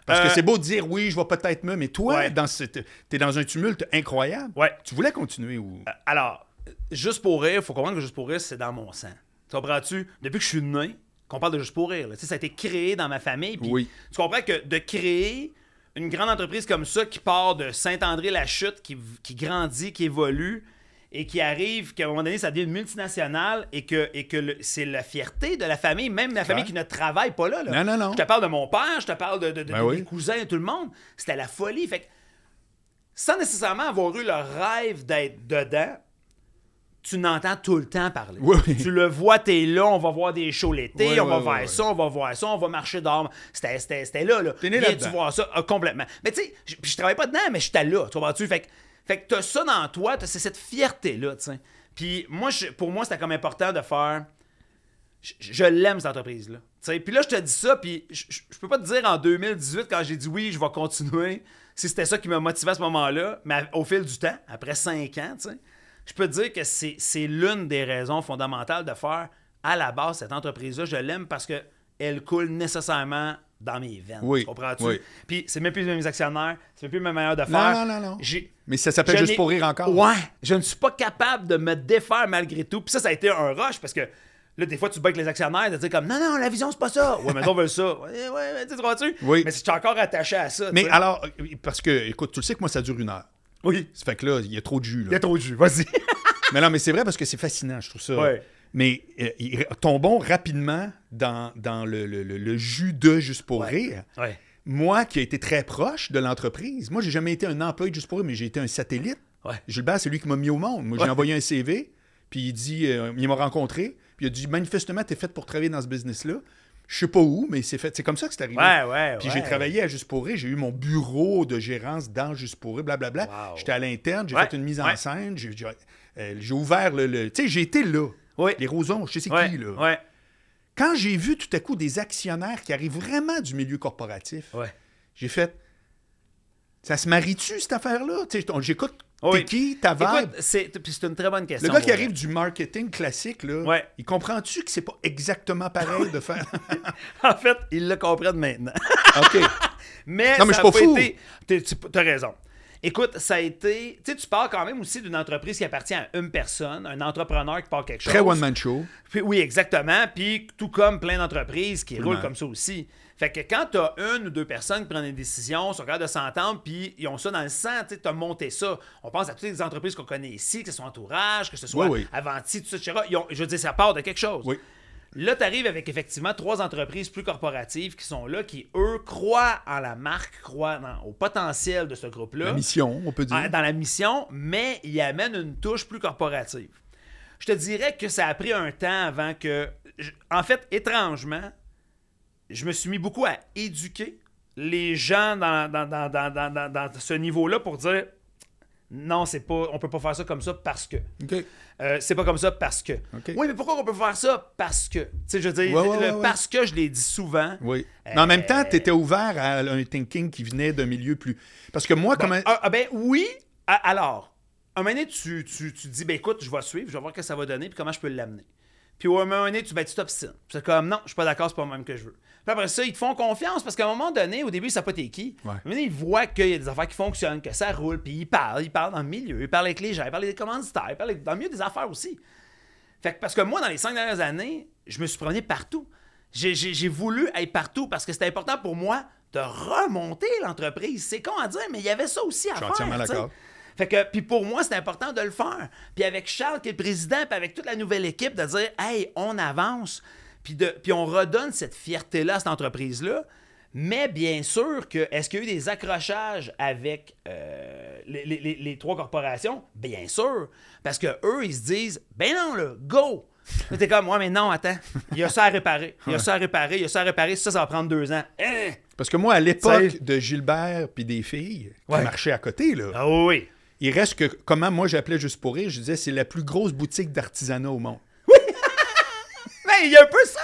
[SPEAKER 1] Parce que
[SPEAKER 2] Euh,
[SPEAKER 1] c'est beau de dire oui, je vais peut-être me, mais toi,
[SPEAKER 2] Ouais.
[SPEAKER 1] dans cette, t'es dans un tumulte incroyable.
[SPEAKER 2] Ouais.
[SPEAKER 1] Tu voulais continuer ou?
[SPEAKER 2] Alors, juste pour rire, faut comprendre que juste pour rire, c'est dans mon sang. Tu comprends-tu? Depuis que je suis né, qu'on parle de juste pour rire, là, ça a été créé dans ma famille.
[SPEAKER 1] Oui.
[SPEAKER 2] Tu comprends que de créer une grande entreprise comme ça qui part de Saint-André-la-Chute, qui, qui grandit, qui évolue et qui arrive, qu'à un moment donné, ça devient une multinationale et que, et que c'est la fierté de la famille, même la famille qui ne travaille pas là. là.
[SPEAKER 1] Non, non, non.
[SPEAKER 2] Je te parle de mon père, je te parle de, de- de-
[SPEAKER 1] Ben oui.
[SPEAKER 2] mes cousins, tout le monde. C'était la folie. Fait que, sans nécessairement avoir eu le rêve d'être dedans, tu n'entends tout le temps parler.
[SPEAKER 1] Oui.
[SPEAKER 2] Tu le vois, t'es là, on va voir des shows l'été,
[SPEAKER 1] Oui,
[SPEAKER 2] on va voir ça, on va voir ça, on va marcher dehors. C'était, c'était, c'était là, là.
[SPEAKER 1] T'es né
[SPEAKER 2] Viens-tu
[SPEAKER 1] là-dedans.
[SPEAKER 2] voir ça? Ah, complètement. Mais tu sais, je travaille pas dedans, mais j'étais là, tu vois-tu? Fait que, fait que t'as ça dans toi, c'est cette fierté-là, tu. Puis moi, pour moi, c'était comme important de faire... Je, l'aime, cette entreprise-là. Puis là, je te dis ça, puis je, je- peux pas te dire en 2018, quand j'ai dit oui, je vais continuer, si c'était ça qui m'a motivé à ce moment-là, mais au fil du temps, après cinq ans, tu sais, je peux te dire que c'est l'une des raisons fondamentales de faire à la base, cette entreprise-là, je l'aime parce que elle coule nécessairement dans mes veines.
[SPEAKER 1] Oui,
[SPEAKER 2] Tu comprends-tu?
[SPEAKER 1] oui.
[SPEAKER 2] Puis c'est même plus mes actionnaires, c'est même plus ma manière de faire.
[SPEAKER 1] Non, non, non, non. Mais ça s'appelle juste pour rire encore.
[SPEAKER 2] Ouais, je ne suis pas capable de me défaire malgré tout. Puis ça, ça a été un rush parce que là, des fois, tu bats avec les actionnaires, de dire comme non, non, la vision, c'est pas ça. Ouais, mais on veut ça. Ouais, ouais, tu sais, tu comprends-tu?
[SPEAKER 1] Oui.
[SPEAKER 2] Mais si tu es encore attaché à ça.
[SPEAKER 1] Mais alors, parce que, écoute, tu le sais que moi, ça dure une heure.
[SPEAKER 2] Oui.
[SPEAKER 1] Ça fait que là, il y a trop de jus.
[SPEAKER 2] Il y a trop de jus, vas-y.
[SPEAKER 1] mais non, mais c'est vrai parce que c'est fascinant, je trouve ça.
[SPEAKER 2] Ouais.
[SPEAKER 1] Mais euh, tombons rapidement dans, dans le, le- le- le jus de Juste pour rire.
[SPEAKER 2] ouais.
[SPEAKER 1] Moi, qui ai été très proche de l'entreprise, moi, j'ai jamais été un employé de Juste pour rire, mais j'ai été un satellite.
[SPEAKER 2] Ouais.
[SPEAKER 1] Gilbert, c'est lui qui m'a mis au monde. Moi, j'ai envoyé un CV, puis il dit, euh, il m'a rencontré, puis il a dit, manifestement, t'es fait pour travailler dans ce business-là. Je sais pas où, mais c'est fait. C'est comme ça que c'est arrivé.
[SPEAKER 2] Ouais, ouais.
[SPEAKER 1] Puis
[SPEAKER 2] ouais.
[SPEAKER 1] j'ai travaillé à Juste pour rire, j'ai eu mon bureau de gérance dans Juste pour rire, blablabla.
[SPEAKER 2] Wow.
[SPEAKER 1] J'étais à l'interne, j'ai fait une mise en scène, j'ai j'ai- euh, j'ai ouvert le. le- tu sais, j'ai été là.
[SPEAKER 2] Oui.
[SPEAKER 1] Les Rosons, je sais c'est
[SPEAKER 2] Ouais,
[SPEAKER 1] qui, là.
[SPEAKER 2] ouais,
[SPEAKER 1] Quand j'ai vu tout à coup des actionnaires qui arrivent vraiment du milieu corporatif,
[SPEAKER 2] ouais.
[SPEAKER 1] j'ai fait. Ça se marie-tu, cette affaire-là? J'écoute.
[SPEAKER 2] Oui.
[SPEAKER 1] T'es qui? Ta vibe?
[SPEAKER 2] C'est une très bonne question.
[SPEAKER 1] Le gars qui arrive du marketing classique, là,
[SPEAKER 2] Ouais.
[SPEAKER 1] il comprend-tu que c'est pas exactement pareil de faire?
[SPEAKER 2] En fait, ils le comprennent maintenant.
[SPEAKER 1] OK.
[SPEAKER 2] Mais,
[SPEAKER 1] Non, mais
[SPEAKER 2] ça
[SPEAKER 1] je suis
[SPEAKER 2] a
[SPEAKER 1] pas fou.
[SPEAKER 2] été. t'es- Tu as raison. Écoute, ça a été. Tu sais, tu parles quand même aussi d'une entreprise qui appartient à une personne, un entrepreneur qui part quelque chose.
[SPEAKER 1] Très one-man show.
[SPEAKER 2] Puis- oui, exactement. Puis tout comme plein d'entreprises qui roulent comme ça aussi. Fait que quand tu as une ou deux personnes qui prennent des décisions, sont capables de s'entendre, puis ils ont ça dans le sang, tu as monté ça. On pense à toutes les entreprises qu'on connaît ici, que ce soit Entourage, que ce soit
[SPEAKER 1] Oui, oui.
[SPEAKER 2] Avanti, tout ça, etc. Ils ont- je veux dire, ça part de quelque chose.
[SPEAKER 1] Oui.
[SPEAKER 2] Là, tu arrives avec effectivement trois entreprises plus corporatives qui sont là, qui, eux, croient en la marque, croient dans- au potentiel de ce groupe-là
[SPEAKER 1] La mission, on peut dire.
[SPEAKER 2] en- dans la mission, mais il amène une touche plus corporative. Je te dirais que ça a pris un temps avant que. je- en fait, étrangement, je me suis mis beaucoup à éduquer les gens dans ce niveau-là pour dire non, c'est pas, on peut pas faire ça comme ça parce que. Euh, c'est pas comme ça parce que. Oui, mais pourquoi on peut faire ça parce que? Tu sais, je veux dire,
[SPEAKER 1] Ouais, ouais,
[SPEAKER 2] le
[SPEAKER 1] ouais, ouais.
[SPEAKER 2] parce que, je l'ai dit souvent.
[SPEAKER 1] Oui. Mais en même temps,
[SPEAKER 2] Euh,
[SPEAKER 1] tu étais ouvert à un thinking qui venait d'un milieu plus. Parce que moi, comme. un-
[SPEAKER 2] Ah, ah, ben oui. Alors, un moment donné, tu, tu, tu dis, ben écoute, je vais suivre, je vais voir ce que ça va donner, puis comment je peux l'amener. Puis au moment donné, tu ben, tu t'obstines. C'est comme, non, je suis pas d'accord, c'est pas le même que je veux. Puis après ça, ils te font confiance parce qu'à un moment donné, au début, ils savent pas t'es qui.
[SPEAKER 1] Ouais.
[SPEAKER 2] Donné, ils voient qu'il y a des affaires qui fonctionnent, que ça roule, puis ils parlent, ils parlent dans le milieu, ils parlent avec les gens, ils parlent les commanditaires, ils parlent dans le milieu des affaires aussi. Fait que parce que moi, dans les cinq dernières années, je me suis promené partout. J'ai- voulu être partout parce que c'était important pour moi de remonter l'entreprise. C'est con à dire, mais il y avait ça aussi à
[SPEAKER 1] suis
[SPEAKER 2] faire.
[SPEAKER 1] entièrement d'accord.
[SPEAKER 2] Fait que, puis pour moi, c'est important de le faire. Puis avec Charles, qui est le président, puis avec toute la nouvelle équipe, de dire, hey, on avance. Puis, de, puis on redonne cette fierté-là à cette entreprise-là. Mais bien sûr que, est-ce qu'il y a eu des accrochages avec euh, les, les- les- les trois corporations? Bien sûr. Parce que eux, ils se disent, ben non, là, go! T'es comme, ouais, mais non, attends. Il y a ça à réparer. Il y a ça à réparer. Il y a ça à réparer. Ça, ça va prendre deux ans. Hein?
[SPEAKER 1] Parce que moi, à l'époque de Gilbert puis des filles qui
[SPEAKER 2] Ouais.
[SPEAKER 1] marchaient à côté, là,
[SPEAKER 2] Ah oui.
[SPEAKER 1] il reste que, comment moi j'appelais juste pour rire, je disais c'est la plus grosse boutique d'artisanat au monde.
[SPEAKER 2] Il y a un peu ça.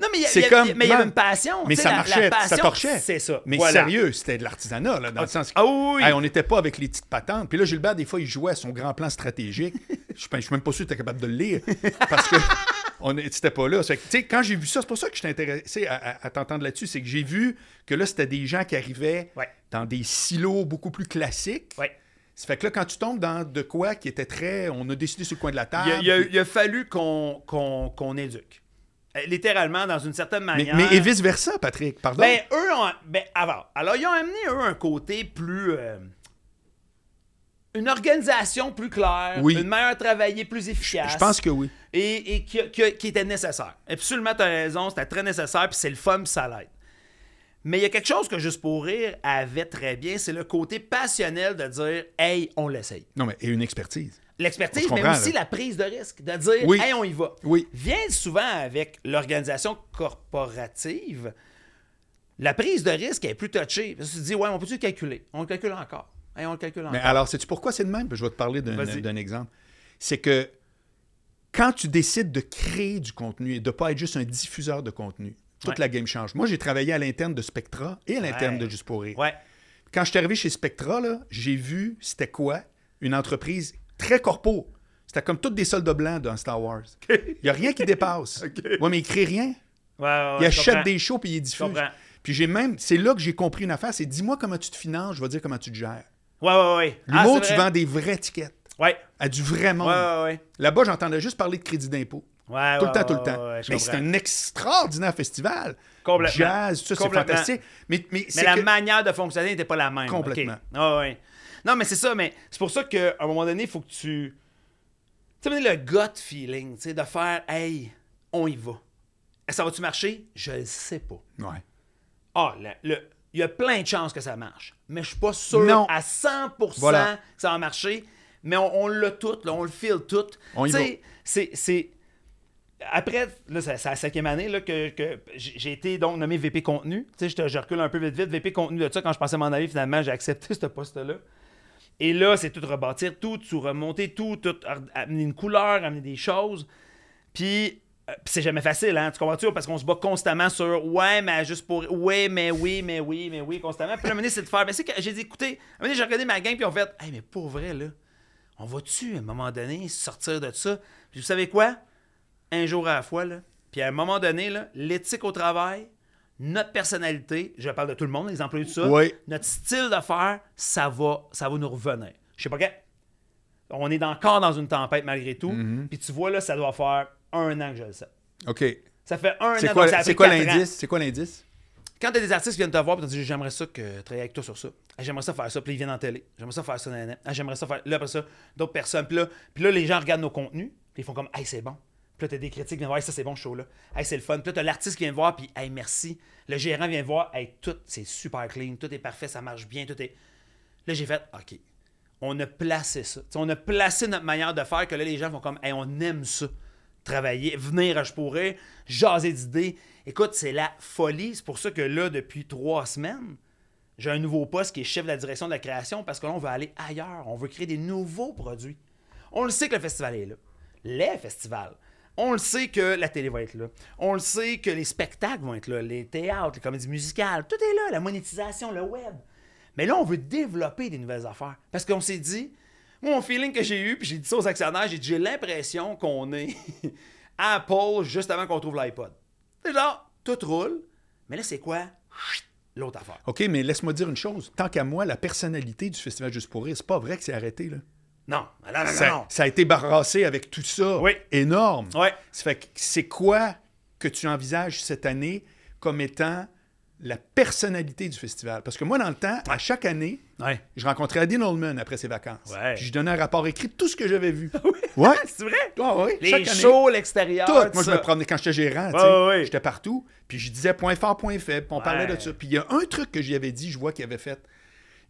[SPEAKER 2] Non, mais il y a-
[SPEAKER 1] C'est
[SPEAKER 2] il y a-
[SPEAKER 1] comme-
[SPEAKER 2] mais il y avait
[SPEAKER 1] man,
[SPEAKER 2] une passion.
[SPEAKER 1] Mais ça
[SPEAKER 2] la-
[SPEAKER 1] marchait,
[SPEAKER 2] la
[SPEAKER 1] ça torchait.
[SPEAKER 2] C'est ça.
[SPEAKER 1] Mais
[SPEAKER 2] Voilà.
[SPEAKER 1] sérieux, c'était de l'artisanat, là, dans le sens que.
[SPEAKER 2] Ah oui.
[SPEAKER 1] Hey, on n'était pas avec les petites patentes. Puis là, Gilbert, des fois, il jouait à son grand plan stratégique. je ne suis même pas sûr que tu es capable de le lire. Parce que c'était pas là. Que, quand j'ai vu ça, c'est pour ça que je suis intéressé à, à- à t'entendre là-dessus. C'est que j'ai vu que là, c'était des gens qui arrivaient
[SPEAKER 2] Ouais.
[SPEAKER 1] dans des silos beaucoup plus classiques.
[SPEAKER 2] Ouais.
[SPEAKER 1] Ça fait que là, quand tu tombes dans de quoi qui était très. On a décidé sur le coin de la table.
[SPEAKER 2] Il a, il a-
[SPEAKER 1] puis-
[SPEAKER 2] il a fallu qu'on éduque. Euh, Littéralement, dans une certaine
[SPEAKER 1] mais,
[SPEAKER 2] manière.
[SPEAKER 1] mais et vice-versa, Patrick. Pardon?
[SPEAKER 2] Ben, eux ont. Ben, avant. Alors, ils ont amené, eux, un côté plus. euh, une organisation plus claire,
[SPEAKER 1] Oui.
[SPEAKER 2] une manière de travailler plus efficace.
[SPEAKER 1] je pense que oui.
[SPEAKER 2] et, et qui, qui- qui était nécessaire. Absolument, tu as raison, c'était très nécessaire, puis c'est le fun, puis ça l'aide. Mais il y a quelque chose que Juste pour rire avait très bien, c'est le côté passionnel de dire Hey, on l'essaye.
[SPEAKER 1] Non, mais et une expertise.
[SPEAKER 2] L'expertise, mais aussi
[SPEAKER 1] là.
[SPEAKER 2] la prise de risque, de dire
[SPEAKER 1] Oui.
[SPEAKER 2] Hey, on y va.
[SPEAKER 1] Oui.
[SPEAKER 2] Vient souvent avec l'organisation corporative. La prise de risque est plus touchée. Tu te dis, ouais, on peut-tu le calculer? On le calcule encore. Hey, on le calcule encore.
[SPEAKER 1] Mais alors, sais-tu pourquoi c'est de même? Je vais te parler d'un exemple. C'est que quand tu décides de créer du contenu et de ne pas être juste un diffuseur de contenu, toute
[SPEAKER 2] Ouais.
[SPEAKER 1] la game change. Moi, j'ai travaillé à l'interne de Spectra et à l'interne
[SPEAKER 2] Ouais.
[SPEAKER 1] de Juste pour rire.
[SPEAKER 2] Ouais.
[SPEAKER 1] Quand je suis arrivé chez Spectra, là, j'ai vu c'était quoi une entreprise très corpo. C'était comme toutes des soldats blancs dans Star Wars. Il n'y a rien qui dépasse. Ouais, mais il crée rien.
[SPEAKER 2] Ouais, ouais, ouais,
[SPEAKER 1] il achète des shows puis il diffuse. Puis j'ai même, c'est là que j'ai compris une affaire, c'est dis-moi comment tu te finances, je vais dire comment tu te gères.
[SPEAKER 2] Ouais, ouais, ouais. Ah,
[SPEAKER 1] L'humour, tu vends des vraies tickets
[SPEAKER 2] Ouais.
[SPEAKER 1] à du vrai monde.
[SPEAKER 2] Ouais, ouais, ouais.
[SPEAKER 1] Là-bas, j'entendais juste parler de crédit d'impôt.
[SPEAKER 2] Ouais,
[SPEAKER 1] Tout
[SPEAKER 2] ouais,
[SPEAKER 1] le temps, tout le temps. mais c'est un extraordinaire festival.
[SPEAKER 2] Complètement.
[SPEAKER 1] Jazz, tout ça, c'est fantastique. Mais, mais,
[SPEAKER 2] Mais
[SPEAKER 1] c'est
[SPEAKER 2] la
[SPEAKER 1] que-
[SPEAKER 2] manière de fonctionner n'était pas la même.
[SPEAKER 1] Complètement.
[SPEAKER 2] OK. Ah ouais. Non, mais c'est ça, mais c'est pour ça qu'à un moment donné, il faut que tu. Tu sais, le gut feeling, tu sais, de faire, hey, on y va. Ça va-tu marcher? Je le sais pas.
[SPEAKER 1] Ouais.
[SPEAKER 2] Ah, le- le- il y a plein de chances que ça marche. Mais je suis pas sûr
[SPEAKER 1] Non.
[SPEAKER 2] à 100%
[SPEAKER 1] Voilà.
[SPEAKER 2] que ça va marcher. Mais on, on l'a tout, là, on le file tout.
[SPEAKER 1] On y
[SPEAKER 2] Tu sais, c'est- c'est. Après, là, c'est c'est la cinquième année là, que, que j'ai été donc nommé VP contenu. Tu sais, je, te- je recule un peu vite vite. VP contenu de ça, quand je pensais m'en aller, finalement, j'ai accepté ce poste-là. Et là, c'est tout rebâtir, tout, tout remonter, tout, tout amener une couleur, amener des choses. Puis, euh, c'est jamais facile, hein, tu comprends-tu? Parce qu'on se bat constamment sur ouais, mais juste pour. Ouais, mais oui, mais oui, mais oui, constamment. Puis donné, c'est de faire. Mais c'est que j'ai dit, écoutez, j'ai regardé ma gang, puis on fait, hey, mais pour vrai, là, on va-tu, à un moment donné, sortir de ça? Puis vous savez quoi? Un jour à la fois, là. Puis à un moment donné, là, l'éthique au travail, notre personnalité, je parle de tout le monde, les employés de ça,
[SPEAKER 1] Oui.
[SPEAKER 2] notre style de faire, ça va, ça va nous revenir. Je sais pas quand. On est encore dans une tempête malgré tout.
[SPEAKER 1] Mm-hmm.
[SPEAKER 2] Puis tu vois, là, ça doit faire un an que je le sais.
[SPEAKER 1] OK.
[SPEAKER 2] Ça fait un an
[SPEAKER 1] C'est
[SPEAKER 2] donc
[SPEAKER 1] quoi,
[SPEAKER 2] ça
[SPEAKER 1] c'est quoi l'indice? C'est quoi l'indice?
[SPEAKER 2] Quand t'as des artistes qui viennent te voir et te disent J'aimerais ça que travailler avec toi sur ça. Ah, J'aimerais ça faire ça, puis ils viennent en télé. J'aimerais ça faire ça. Ah, J'aimerais ça faire. Là, après ça, d'autres personnes. Puis là, puis là, les gens regardent nos contenus, puis ils font comme Hey, c'est bon. Puis là, t'as des critiques qui viennent voir ça, c'est bon, ce show-là. Hey, c'est le fun. Puis là, t'as l'artiste qui vient voir, puis Hey, merci. Le gérant vient voir Hey, tout, c'est super clean, tout est parfait, ça marche bien, tout est. Là, j'ai fait OK. On a placé ça. On a placé notre manière de faire que là, les gens font comme Hey, on aime ça. Travailler, venir à Je pourrais, jaser d'idées. Écoute, c'est la folie. C'est pour ça que là, depuis trois semaines, j'ai un nouveau poste qui est chef de la direction de la création parce que là, on veut aller ailleurs. On veut créer des nouveaux produits. On le sait que le festival est là. Les festivals. On le sait que la télé va être là. On le sait que les spectacles vont être là, les théâtres, les comédies musicales, tout est là, la monétisation, le web. Mais là, on veut développer des nouvelles affaires. Parce qu'on s'est dit, moi, mon feeling que j'ai eu, puis j'ai dit ça aux actionnaires, j'ai dit, j'ai l'impression qu'on est Apple juste avant qu'on trouve l'iPod. C'est genre, tout roule, mais là, c'est quoi? L'autre affaire.
[SPEAKER 1] OK, mais laisse-moi dire une chose. Tant qu'à moi, la personnalité du Festival Juste pour rire, c'est pas vrai que c'est arrêté. Là.
[SPEAKER 2] Non, non,
[SPEAKER 1] Ça,
[SPEAKER 2] non.
[SPEAKER 1] ça a été barrassé avec tout ça.
[SPEAKER 2] Oui.
[SPEAKER 1] Énorme.
[SPEAKER 2] Ouais.
[SPEAKER 1] Ça fait que c'est quoi que tu envisages cette année comme étant la personnalité du festival? Parce que moi, dans le temps, à chaque année,
[SPEAKER 2] Ouais.
[SPEAKER 1] je rencontrais Adine Oldman après ses vacances.
[SPEAKER 2] Ouais.
[SPEAKER 1] Puis je donnais un rapport écrit de tout ce que j'avais vu. ouais.
[SPEAKER 2] C'est vrai?
[SPEAKER 1] Ah oui,
[SPEAKER 2] Les
[SPEAKER 1] chaque
[SPEAKER 2] shows, l'extérieur.
[SPEAKER 1] Tout. Moi, je me promenais quand j'étais gérant. J'étais partout. Puis je disais point fort, point faible. Puis on parlait de ça. Puis il y a un truc que j'y avais dit, je vois qu'il avait fait.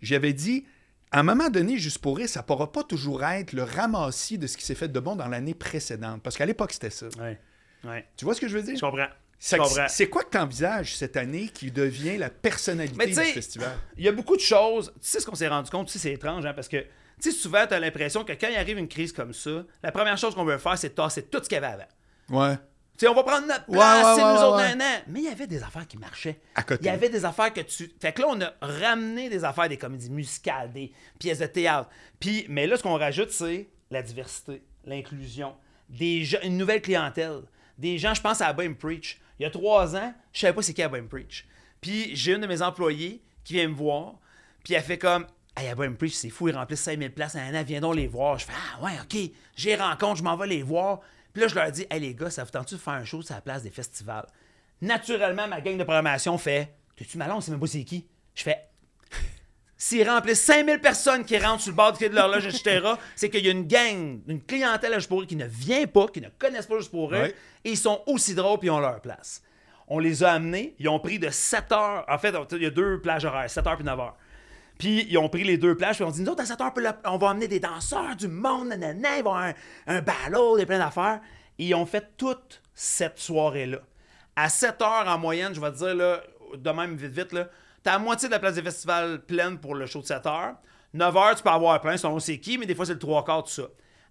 [SPEAKER 1] J'avais dit, à un moment donné, juste pour rire, ça ne pourra pas toujours être le ramassis de ce qui s'est fait de bon dans l'année précédente. Parce qu'à l'époque, c'était ça.
[SPEAKER 2] Ouais. Ouais.
[SPEAKER 1] Tu vois ce que je veux dire?
[SPEAKER 2] Je comprends.
[SPEAKER 1] C'est quoi que tu envisages cette année qui devient la personnalité
[SPEAKER 2] Mais
[SPEAKER 1] du festival?
[SPEAKER 2] il y a beaucoup de choses. Tu sais ce qu'on s'est rendu compte? Tu sais, c'est étrange, hein, parce que tu sais, souvent, tu as l'impression que quand il arrive une crise comme ça, la première chose qu'on veut faire, c'est de tasser tout ce qu'il y avait avant.
[SPEAKER 1] Ouais.
[SPEAKER 2] Tu sais, on va prendre notre place,
[SPEAKER 1] ouais,
[SPEAKER 2] c'est
[SPEAKER 1] ouais,
[SPEAKER 2] nous autres un an. Mais il y avait des affaires qui marchaient.
[SPEAKER 1] À côté.
[SPEAKER 2] Il y avait des affaires que tu. Fait que là, on a ramené des affaires, des comédies musicales, des pièces de théâtre. Puis, mais là, ce qu'on rajoute, c'est la diversité, l'inclusion, des gens, une nouvelle clientèle. Des gens, je pense à Abba Preach. Il y a trois ans, je savais pas c'est qui Abba Preach. Puis j'ai une de mes employés qui vient me voir, puis elle fait comme Hey, Abba Preach, c'est fou, ils remplissent 5000 places en un an, viens donc les voir. Je fais Ah, ouais, ok, j'ai rencontre, je m'en vais les voir. Puis là, je leur dis Hey, les gars, ça vous tente-tu de faire un show sur la place des festivals? Naturellement, ma gang de programmation fait T'es-tu malin, on sait même pas c'est qui? Je fais S'ils remplissent 5000 personnes qui rentrent sur le bord de l'horloge, etc., c'est qu'il y a une gang, une clientèle à Juste pour eux qui ne vient pas, qui ne connaissent pas Juste pour eux, et ils sont aussi drôles puis ils ont leur place. On les a amenés, ils ont pris de 7 heures. En fait, il y a deux plages horaires, 7 heures puis 9 heures. Puis ils ont pris les deux plages, puis on dit, nous autres, à 7 heures, on va amener des danseurs du monde, nanana, ils vont avoir un, un ballot, des plein d'affaires. Ils ont fait toute cette soirée-là. À 7 heures en moyenne, je vais te dire, là, de même vite, vite, là, t'as la moitié de la place des festivals pleine pour le show de 7 heures. 9 heures, tu peux avoir plein, selon c'est qui, mais des fois, c'est le trois quarts, tout ça.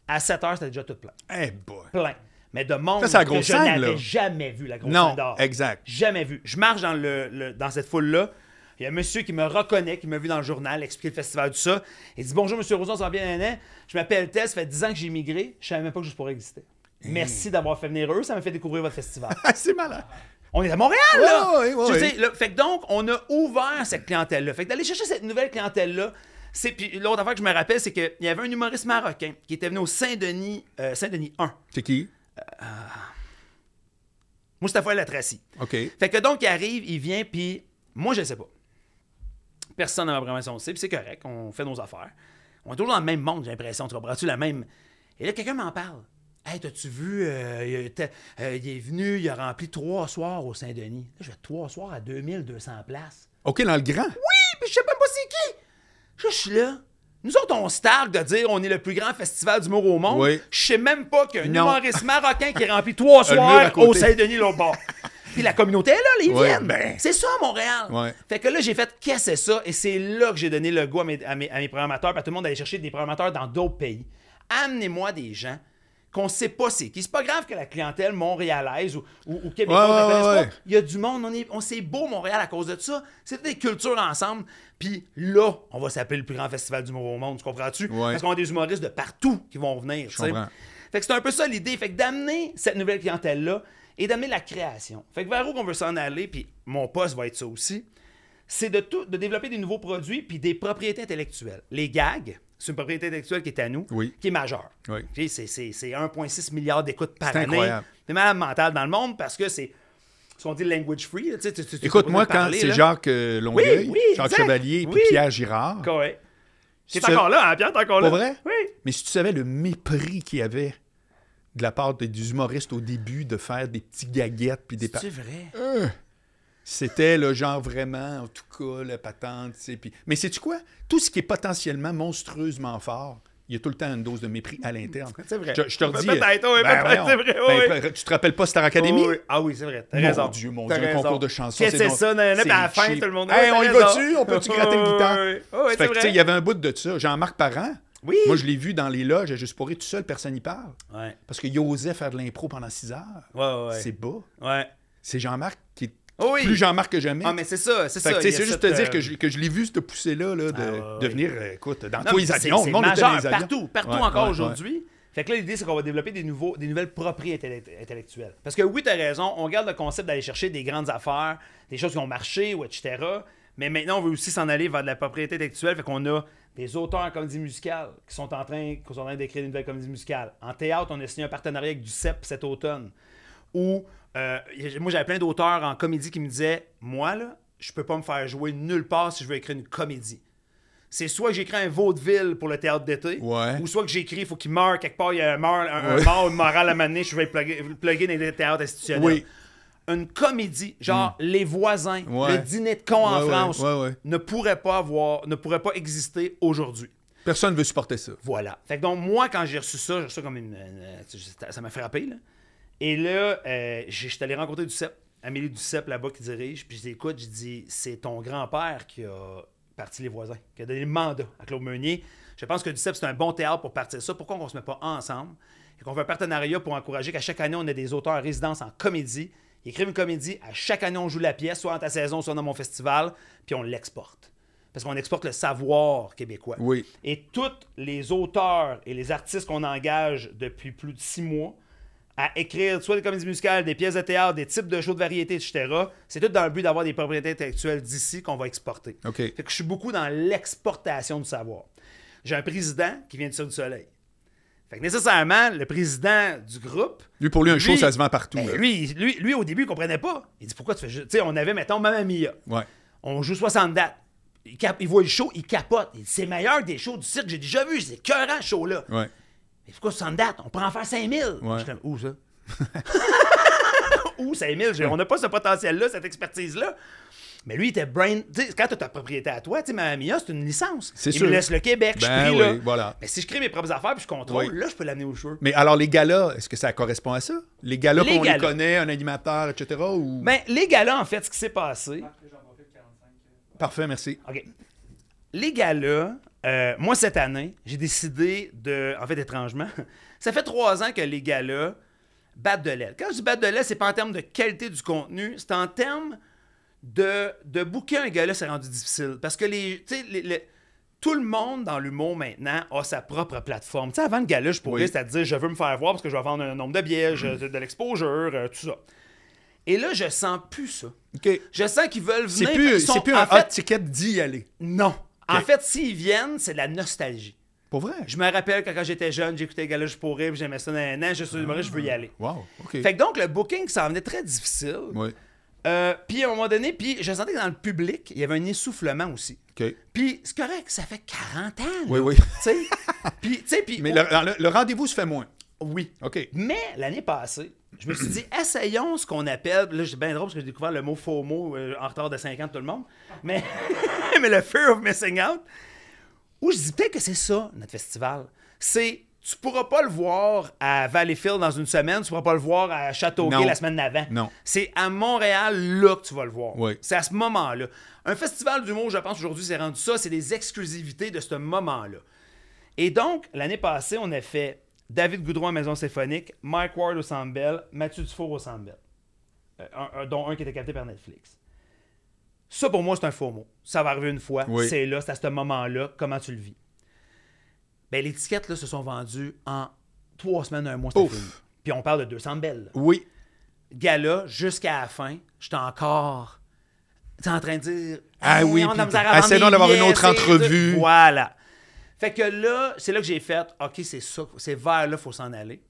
[SPEAKER 2] À 7 heures, c'était déjà tout plein.
[SPEAKER 1] Eh boy.
[SPEAKER 2] Plein. Mais de monde
[SPEAKER 1] Ça, c'est la
[SPEAKER 2] que
[SPEAKER 1] grosse
[SPEAKER 2] je n'avais jamais vu, la grosse
[SPEAKER 1] Non,
[SPEAKER 2] scène d'or.
[SPEAKER 1] exact.
[SPEAKER 2] Jamais vu. Je marche dans, le, le- dans cette foule-là. Il y a un monsieur qui me reconnaît, qui m'a vu dans le journal, expliquer le festival, tout ça. Il dit Bonjour, monsieur Roson, ça va bien, nan. Je m'appelle Tess, ça fait 10 ans que j'ai immigré. Je savais même pas que je pourrais exister. Merci d'avoir fait venir eux, ça m'a fait découvrir votre festival.
[SPEAKER 1] C'est malin.
[SPEAKER 2] On est à Montréal, là!
[SPEAKER 1] Ouais, ouais,
[SPEAKER 2] dire, là, fait que donc, on a ouvert cette clientèle-là. Fait que d'aller chercher cette nouvelle clientèle-là, c'est. Puis l'autre affaire que je me rappelle, c'est qu'il y avait un humoriste marocain qui était venu au Saint-Denis, euh, Saint-Denis 1.
[SPEAKER 1] C'est qui?
[SPEAKER 2] Mustapha El Atrassi.
[SPEAKER 1] OK.
[SPEAKER 2] Fait que donc, il arrive, il vient, puis moi, je sais pas. Personne dans ma programmation le sait, puis c'est correct, on fait nos affaires. On est toujours dans le même monde, j'ai l'impression, tu comprends-tu, la même... Et là, quelqu'un m'en parle. Hey, t'as-tu vu, euh, il, était- euh, il est venu, il a rempli trois soirs au Saint-Denis. Là, je fais trois soirs à 2200 places.
[SPEAKER 1] OK, dans le grand.
[SPEAKER 2] Puis je sais même pas c'est qui. Je suis là. Nous autres, on se targue de dire on est le plus grand festival d'humour au monde.
[SPEAKER 1] Oui.
[SPEAKER 2] Je sais même pas qu'il y a un
[SPEAKER 1] Non.
[SPEAKER 2] humoriste marocain qui remplit trois soirs au Saint-Denis, l'autre bord. Puis la communauté est là, là, ils
[SPEAKER 1] Ouais,
[SPEAKER 2] viennent.
[SPEAKER 1] ben.
[SPEAKER 2] C'est ça, Montréal.
[SPEAKER 1] Ouais.
[SPEAKER 2] Fait que là, j'ai fait qu'est-ce que c'est ça? Et c'est là que j'ai donné le goût à mes, à mes- à mes programmateurs, puis à tout le monde d'aller chercher des programmateurs dans d'autres pays. Amenez-moi des gens qu'on sait pas c'est qui. C'est pas grave que la clientèle montréalaise ou, ou, ou québécoise
[SPEAKER 1] Ouais,
[SPEAKER 2] ne
[SPEAKER 1] ouais,
[SPEAKER 2] connaisse
[SPEAKER 1] ouais,
[SPEAKER 2] pas. Il y a du monde, on, est, on s'est beau Montréal à cause de ça. C'est des cultures ensemble. Puis là, on va s'appeler le plus grand festival d'humour au monde, tu comprends-tu? Parce qu'on a des humoristes de partout qui vont venir. Fait que c'est un peu ça l'idée. Fait que d'amener cette nouvelle clientèle-là et d'amener la création. Fait que vers où on veut s'en aller, puis mon poste va être ça aussi, c'est de, tout, de développer des nouveaux produits puis des propriétés intellectuelles. Les gags, c'est une propriété intellectuelle qui est à nous,
[SPEAKER 1] Oui.
[SPEAKER 2] qui est majeure.
[SPEAKER 1] Oui.
[SPEAKER 2] C'est, c'est, c'est 1,6 milliard d'écoutes par
[SPEAKER 1] C'est
[SPEAKER 2] année.
[SPEAKER 1] incroyable.
[SPEAKER 2] C'est malade mental dans le monde parce que c'est ce qu'on dit language free. là, tu sais, tu- tu- tu
[SPEAKER 1] Écoute,
[SPEAKER 2] peux
[SPEAKER 1] moi,
[SPEAKER 2] pas
[SPEAKER 1] quand
[SPEAKER 2] parler,
[SPEAKER 1] c'est
[SPEAKER 2] là.
[SPEAKER 1] Jacques euh, Longueuil,
[SPEAKER 2] Oui,
[SPEAKER 1] Jacques
[SPEAKER 2] exact.
[SPEAKER 1] Chevalier puis Pierre Girard,
[SPEAKER 2] Correct. T'es
[SPEAKER 1] Tu
[SPEAKER 2] encore là, hein, Pierre? T'es encore là?
[SPEAKER 1] Pas vrai?
[SPEAKER 2] Oui.
[SPEAKER 1] mais si tu savais le mépris qu'il y avait de la part des humoristes au début de faire des petits gaguettes puis des...
[SPEAKER 2] C'est vrai?
[SPEAKER 1] Euh, C'était le genre vraiment, en tout cas, la patente. Puis... Mais sais-tu quoi? Tout ce qui est potentiellement monstrueusement fort, il y a tout le temps une dose de mépris à l'interne.
[SPEAKER 2] C'est vrai.
[SPEAKER 1] Je, je te redis...
[SPEAKER 2] Peut-être, oui,
[SPEAKER 1] ben,
[SPEAKER 2] peut-être,
[SPEAKER 1] voyons.
[SPEAKER 2] c'est vrai, oui,
[SPEAKER 1] Ben. Tu te rappelles pas Star Academy?
[SPEAKER 2] Oui. Ah oui, c'est vrai. T'as
[SPEAKER 1] Mon
[SPEAKER 2] raison.
[SPEAKER 1] Dieu, mon Dieu, un
[SPEAKER 2] raison.
[SPEAKER 1] concours de chansons.
[SPEAKER 2] Qu'est-ce que c'est ça, puis à la fin, tout le monde.
[SPEAKER 1] Hey, on y va-tu? On peut-tu gratter une guitare?
[SPEAKER 2] Oui, c'est vrai.
[SPEAKER 1] il y avait un bout de ça. Jean-Marc Parent,
[SPEAKER 2] Oui.
[SPEAKER 1] moi, je l'ai vu dans les loges, Juste pour tout seul, personne n'y parle.
[SPEAKER 2] Ouais,
[SPEAKER 1] Parce qu'il osait faire de l'impro pendant six heures.
[SPEAKER 2] ouais, ouais.
[SPEAKER 1] C'est.
[SPEAKER 2] Ouais.
[SPEAKER 1] C'est Jean-Marc qui est
[SPEAKER 2] Oh oui.
[SPEAKER 1] plus Jean-Marc que jamais.
[SPEAKER 2] Ah, mais c'est ça, c'est ça.
[SPEAKER 1] c'est juste
[SPEAKER 2] cette,
[SPEAKER 1] te dire
[SPEAKER 2] euh,
[SPEAKER 1] que je, que je l'ai vu, ce poussé-là, là, de
[SPEAKER 2] Ah, ouais.
[SPEAKER 1] devenir, euh, écoute, dans
[SPEAKER 2] Non,
[SPEAKER 1] tous les
[SPEAKER 2] c'est-
[SPEAKER 1] avions. Le monde était dans les avions.
[SPEAKER 2] partout, partout encore aujourd'hui. Fait que là, l'idée, c'est qu'on va développer des, nouveaux, des nouvelles propriétés intellect- intellectuelles. Parce que oui, tu as raison, on garde le concept d'aller chercher des grandes affaires, des choses qui ont marché, ou etc. Mais maintenant, on veut aussi s'en aller vers de la propriété intellectuelle. Fait qu'on a des auteurs en comédie musicale qui sont en train, qui sont en train d'écrire une nouvelle comédie musicale. En théâtre, on a signé un partenariat avec du CEP cet automne. Où, euh, moi, j'avais plein d'auteurs en comédie qui me disaient Moi, là, je peux pas me faire jouer nulle part si je veux écrire une comédie c'est soit que j'écris un vaudeville pour le théâtre d'été,
[SPEAKER 1] Ouais.
[SPEAKER 2] ou soit que j'écris, il faut qu'il meure quelque part, il y a un, mort, un, un
[SPEAKER 1] Ouais.
[SPEAKER 2] mort, une morale à m'amener, je vais le plugger, plugger dans les théâtres institutionnels.
[SPEAKER 1] Oui.
[SPEAKER 2] Une comédie, genre Les Voisins,
[SPEAKER 1] Ouais.
[SPEAKER 2] le dîner de con en
[SPEAKER 1] Ouais,
[SPEAKER 2] France, ne pourrait pas avoir, ne pourrait pas exister aujourd'hui.
[SPEAKER 1] Personne ne veut supporter ça.
[SPEAKER 2] Voilà. Fait que donc, moi, quand j'ai reçu ça, j'ai reçu ça comme une. une- ça- m'a frappé, là. Et là, euh, j'étais allé rencontrer Duceppe, Amélie Duceppe, là-bas, qui dirige. Puis je dis, écoute, je dis, c'est ton grand-père qui a parti les voisins, qui a donné le mandat à Claude Meunier. Je pense que Duceppe, c'est un bon théâtre pour partir ça. Pourquoi on ne se met pas ensemble et qu'on fait un partenariat pour encourager qu'à chaque année, on ait des auteurs en résidence en comédie? Ils écrivent une comédie, à chaque année, on joue la pièce, soit dans ta saison, soit dans mon festival, puis on l'exporte. Parce qu'on exporte le savoir québécois.
[SPEAKER 1] Oui.
[SPEAKER 2] Et tous les auteurs et les artistes qu'on engage depuis plus de six mois à écrire soit des comédies musicales, des pièces de théâtre, des types de shows de variété, etc., c'est tout dans le but d'avoir des propriétés intellectuelles d'ici qu'on va exporter.
[SPEAKER 1] OK.
[SPEAKER 2] Fait que je suis beaucoup dans l'exportation du savoir. J'ai un président qui vient du Cirque du Soleil. Fait que nécessairement, le président du groupe,
[SPEAKER 1] Lui, pour lui, un show, ça se vend partout.
[SPEAKER 2] ben, lui, lui, lui, au début, il comprenait pas. Il dit pourquoi tu fais. Tu sais, on avait, mettons, Mamma Mia.
[SPEAKER 1] Ouais.
[SPEAKER 2] On joue 60 dates. Il, cap- il voit le show, il capote. Il dit c'est meilleur des shows du cirque que j'ai déjà vu. C'est cœurant, ce show-là.
[SPEAKER 1] Ouais.
[SPEAKER 2] Mais pourquoi 60 dates? On pourrait en faire 5000.
[SPEAKER 1] Ouais.
[SPEAKER 2] Comme, où ça? où 5000? J'ai- On n'a pas ce potentiel-là, cette expertise-là. Mais lui, il était brain. Tu sais, quand tu as ta propriété à toi, tu sais, c'est une licence.
[SPEAKER 1] C'est
[SPEAKER 2] il
[SPEAKER 1] sûr.
[SPEAKER 2] me laisse le Québec, je
[SPEAKER 1] Ben
[SPEAKER 2] suis pris
[SPEAKER 1] oui,
[SPEAKER 2] là.
[SPEAKER 1] voilà.
[SPEAKER 2] Mais si je crée mes propres affaires puis je contrôle,
[SPEAKER 1] Oui.
[SPEAKER 2] là, je peux l'amener au show.
[SPEAKER 1] Mais alors, les galas, est-ce que ça correspond à ça? Les galas
[SPEAKER 2] Les
[SPEAKER 1] qu'on les
[SPEAKER 2] galas.
[SPEAKER 1] connaît, un animateur, etc. Ou...
[SPEAKER 2] Ben, les gars-là, en fait, ce qui s'est passé.
[SPEAKER 1] Parfait, merci.
[SPEAKER 2] OK. Les gars-là, euh, moi, cette année, j'ai décidé de. En fait, étrangement, ça fait trois ans que les gars-là battent de l'aile. Quand je dis battent de l'aile, c'est pas en termes de qualité du contenu, c'est en termes de, de booker un gars-là, c'est rendu difficile. Parce que les, les- les- tout le monde dans l'humour maintenant a sa propre plateforme. Tu sais, avant le gala, je pourrais,
[SPEAKER 1] Oui.
[SPEAKER 2] c'est-à-dire, je veux me faire voir parce que je vais vendre un nombre de billets, je- de, de l'exposure, euh, tout ça. Et là, je sens plus ça.
[SPEAKER 1] OK.
[SPEAKER 2] Je sens qu'ils veulent
[SPEAKER 1] C'est
[SPEAKER 2] venir.
[SPEAKER 1] plus,
[SPEAKER 2] ils sont-
[SPEAKER 1] c'est plus
[SPEAKER 2] en
[SPEAKER 1] un
[SPEAKER 2] fait,
[SPEAKER 1] hot ticket d'y aller.
[SPEAKER 2] Non. En fait, s'ils viennent, c'est de la nostalgie.
[SPEAKER 1] Pour vrai?
[SPEAKER 2] Je me rappelle quand j'étais jeune, j'écoutais Gala Je pourrais, j'aimais ça dans un an, je suis humoriste, je veux y aller.
[SPEAKER 1] Wow, OK.
[SPEAKER 2] Fait que donc, le booking, ça en venait très difficile.
[SPEAKER 1] Oui,
[SPEAKER 2] Euh, puis à un moment donné, puis je sentais que dans le public, il y avait un essoufflement aussi.
[SPEAKER 1] OK.
[SPEAKER 2] Puis c'est correct, ça fait 40 ans. là.
[SPEAKER 1] Oui, oui.
[SPEAKER 2] Tu sais? Puis, tu sais, puis.
[SPEAKER 1] Mais
[SPEAKER 2] on-
[SPEAKER 1] le, le- le rendez-vous se fait moins.
[SPEAKER 2] Oui.
[SPEAKER 1] OK.
[SPEAKER 2] Mais l'année passée, je me suis dit, essayons ce qu'on appelle. Là, j'ai bien drôle parce que j'ai découvert le mot faux mot euh, en retard de 50 tout le monde. Mais, mais le fear of missing out. Où je dis peut-être que c'est ça, notre festival. C'est. Tu pourras pas le voir à Valleyfield dans une semaine, tu pourras pas le voir à Châteauguay la semaine d'avant.
[SPEAKER 1] Non.
[SPEAKER 2] C'est à Montréal, là, que tu vas le voir.
[SPEAKER 1] Oui.
[SPEAKER 2] C'est à ce moment-là. Un festival d'humour, je pense, aujourd'hui, c'est rendu ça. C'est des exclusivités de ce moment-là. Et donc, l'année passée, on a fait David Goudron à Maison Symphonique, Mike Ward au Centre Bell, Mathieu Dufour au Centre Bell. Euh, dont un qui était capté par Netflix. Ça, pour moi, c'est un faux mot. Ça va arriver une fois.
[SPEAKER 1] Oui.
[SPEAKER 2] C'est là, c'est à ce moment-là. Comment tu le vis? Ben, les tickets, là, se sont vendues en trois semaines, un mois, c'était
[SPEAKER 1] Ouf.
[SPEAKER 2] fini. Puis on parle de 200 belles. là.
[SPEAKER 1] Oui.
[SPEAKER 2] Gala, jusqu'à la fin, j'étais encore t'sais, en train de dire
[SPEAKER 1] Ah
[SPEAKER 2] Hey,
[SPEAKER 1] oui,
[SPEAKER 2] on a
[SPEAKER 1] essayons d'avoir une autre entrevue.
[SPEAKER 2] Voilà. Fait que là, c'est là que j'ai fait OK, c'est ça, c'est vers là, il faut s'en aller.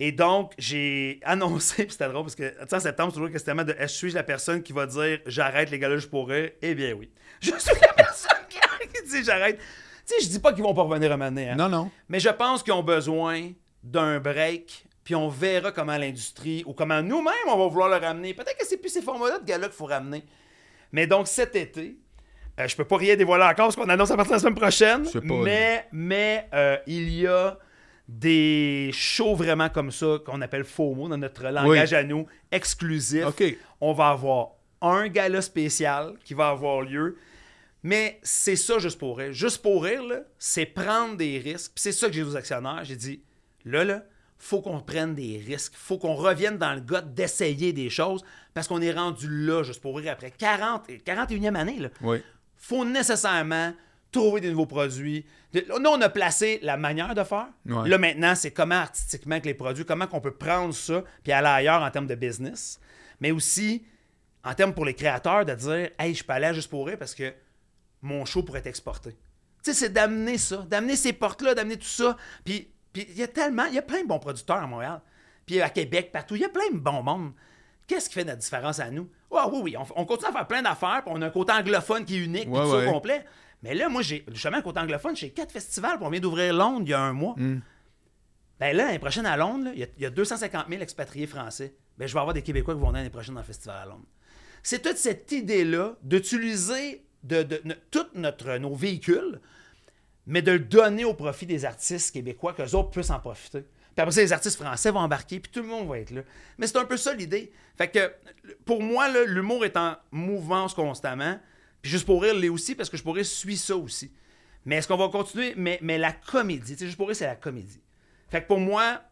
[SPEAKER 2] Et donc, j'ai annoncé, puis c'était drôle parce que, tu sais, en septembre, c'est toujours le questionnement de est-ce que je suis la personne qui va dire j'arrête les galas, je pourrais Eh bien, oui. Je suis la personne qui dit j'arrête. Tu sais, je dis pas qu'ils vont pas revenir à mener. hein.
[SPEAKER 1] Non, non.
[SPEAKER 2] Mais je pense qu'ils ont besoin d'un break, puis on verra comment l'industrie ou comment nous-mêmes on va vouloir le ramener. Peut-être que c'est plus ces formats-là de gala qu'il faut ramener. Mais donc cet été, euh, je peux pas rien dévoiler encore parce qu'on annonce à partir de la semaine prochaine.
[SPEAKER 1] sais pas,
[SPEAKER 2] mais mais euh, il y a des shows vraiment comme ça qu'on appelle FOMO dans notre langage à nous, exclusif. On va avoir un gala spécial qui va avoir lieu. Mais c'est ça juste pour rire. Juste pour rire, c'est prendre des risques. C'est ça que j'ai dit aux actionnaires. J'ai dit, là, là, faut qu'on prenne des risques. faut qu'on revienne dans le gars d'essayer des choses parce qu'on est rendu là, juste pour rire, après 40, et 41e année. Là
[SPEAKER 1] Oui.
[SPEAKER 2] faut nécessairement trouver des nouveaux produits. Là, on a placé la manière de faire.
[SPEAKER 1] Ouais.
[SPEAKER 2] Là, maintenant, c'est comment artistiquement que les produits, comment qu'on peut prendre ça puis aller ailleurs en termes de business. Mais aussi, en termes pour les créateurs, de dire Hey, je peux aller à juste pour rire parce que mon show pourrait être exporté. Tu sais, c'est d'amener ça, d'amener ces portes-là, d'amener tout ça. Puis puis il y a tellement, il y a plein de bons producteurs à Montréal. Puis à Québec, partout, il y a plein de bons mondes. Qu'est-ce qui fait notre différence à nous? Ah oui, oui, on, on continue à faire plein d'affaires, puis on a un côté anglophone qui est unique, puis
[SPEAKER 1] Ouais,
[SPEAKER 2] tout ça au complet. Mais là, moi, j'ai justement un côté anglophone, j'ai quatre festivals, puis on vient d'ouvrir Londres il y a un mois.
[SPEAKER 1] Hmm.
[SPEAKER 2] Ben là, l'année prochaine à Londres, là, il y a- il y, a 250 000 expatriés français. Ben, je vais avoir des Québécois qui vont venir l'année prochaine dans le festival à Londres. C'est toute cette idée-là d'utiliser de, tous nos véhicules, mais de le donner au profit des artistes québécois, qu'eux autres puissent en profiter. Puis après ça, les artistes français vont embarquer, puis tout le monde va être là. Mais c'est un peu ça l'idée. Fait que pour moi, l'humour est en mouvance constamment. Puis juste pour rire, l'est aussi, parce que je pourrais suivre ça aussi. Mais est-ce qu'on va continuer? Mais, la comédie, juste pour rire, c'est la comédie. Fait que pour moi,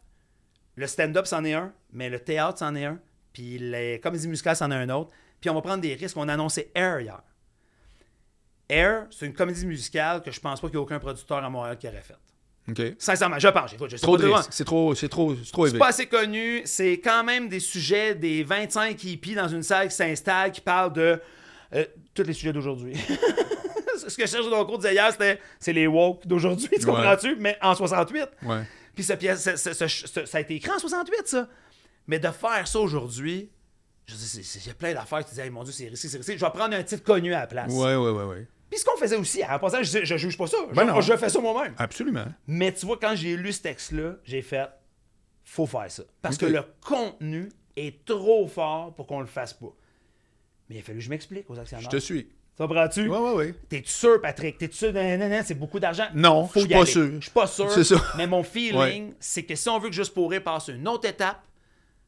[SPEAKER 2] le stand-up, c'en est un, mais le théâtre, c'en est un, puis les comédies musicales, c'en est un autre. Puis on va prendre des risques. On a annoncé Air. Air, c'est une comédie musicale que je pense pas qu'il y a aucun producteur à Montréal qui aurait faite.
[SPEAKER 1] OK.
[SPEAKER 2] Sincèrement, je pense. Je
[SPEAKER 1] Trop de. C'est trop, c'est trop, c'est trop
[SPEAKER 2] C'est pas assez connu. C'est quand même des sujets, des 25 hippies dans une salle qui s'installent, qui parlent de euh, tous les sujets d'aujourd'hui. Ce que Serge Doncourt disait hier, c'était c'est les woke d'aujourd'hui, tu
[SPEAKER 1] Ouais.
[SPEAKER 2] comprends-tu? Mais en 68.
[SPEAKER 1] Ouais.
[SPEAKER 2] Puis cette pièce, ce- ce- ce- ce- ça a été écrit en 68, ça. Mais de faire ça aujourd'hui, je dis, c'est- c'est- il y a plein d'affaires qui disent, Hey, mon Dieu, c'est risqué, c'est risqué. Je vais prendre un titre connu à la place.
[SPEAKER 1] Ouais, ouais, ouais, ouais.
[SPEAKER 2] Puis ce qu'on faisait aussi, en passant, je, je juge pas ça. Je,
[SPEAKER 1] Ben non.
[SPEAKER 2] je fais ça moi-même.
[SPEAKER 1] Absolument.
[SPEAKER 2] Mais tu vois, quand j'ai lu ce texte-là, j'ai fait faut faire ça. Parce que le contenu est trop fort pour qu'on le fasse pas. Mais il a fallu que je m'explique aux
[SPEAKER 1] Je
[SPEAKER 2] actionnaires.
[SPEAKER 1] te suis.
[SPEAKER 2] Ça prends-tu?
[SPEAKER 1] Ouais, ouais, ouais.
[SPEAKER 2] T'es-tu sûr, Patrick? T'es-tu sûr? Non, non, non, c'est beaucoup d'argent.
[SPEAKER 1] Non, je suis pas
[SPEAKER 2] aller.
[SPEAKER 1] sûr.
[SPEAKER 2] Je suis pas sûr.
[SPEAKER 1] C'est ça.
[SPEAKER 2] Mais mon feeling,
[SPEAKER 1] Ouais.
[SPEAKER 2] c'est que si on veut que Juste pour rire passe une autre étape,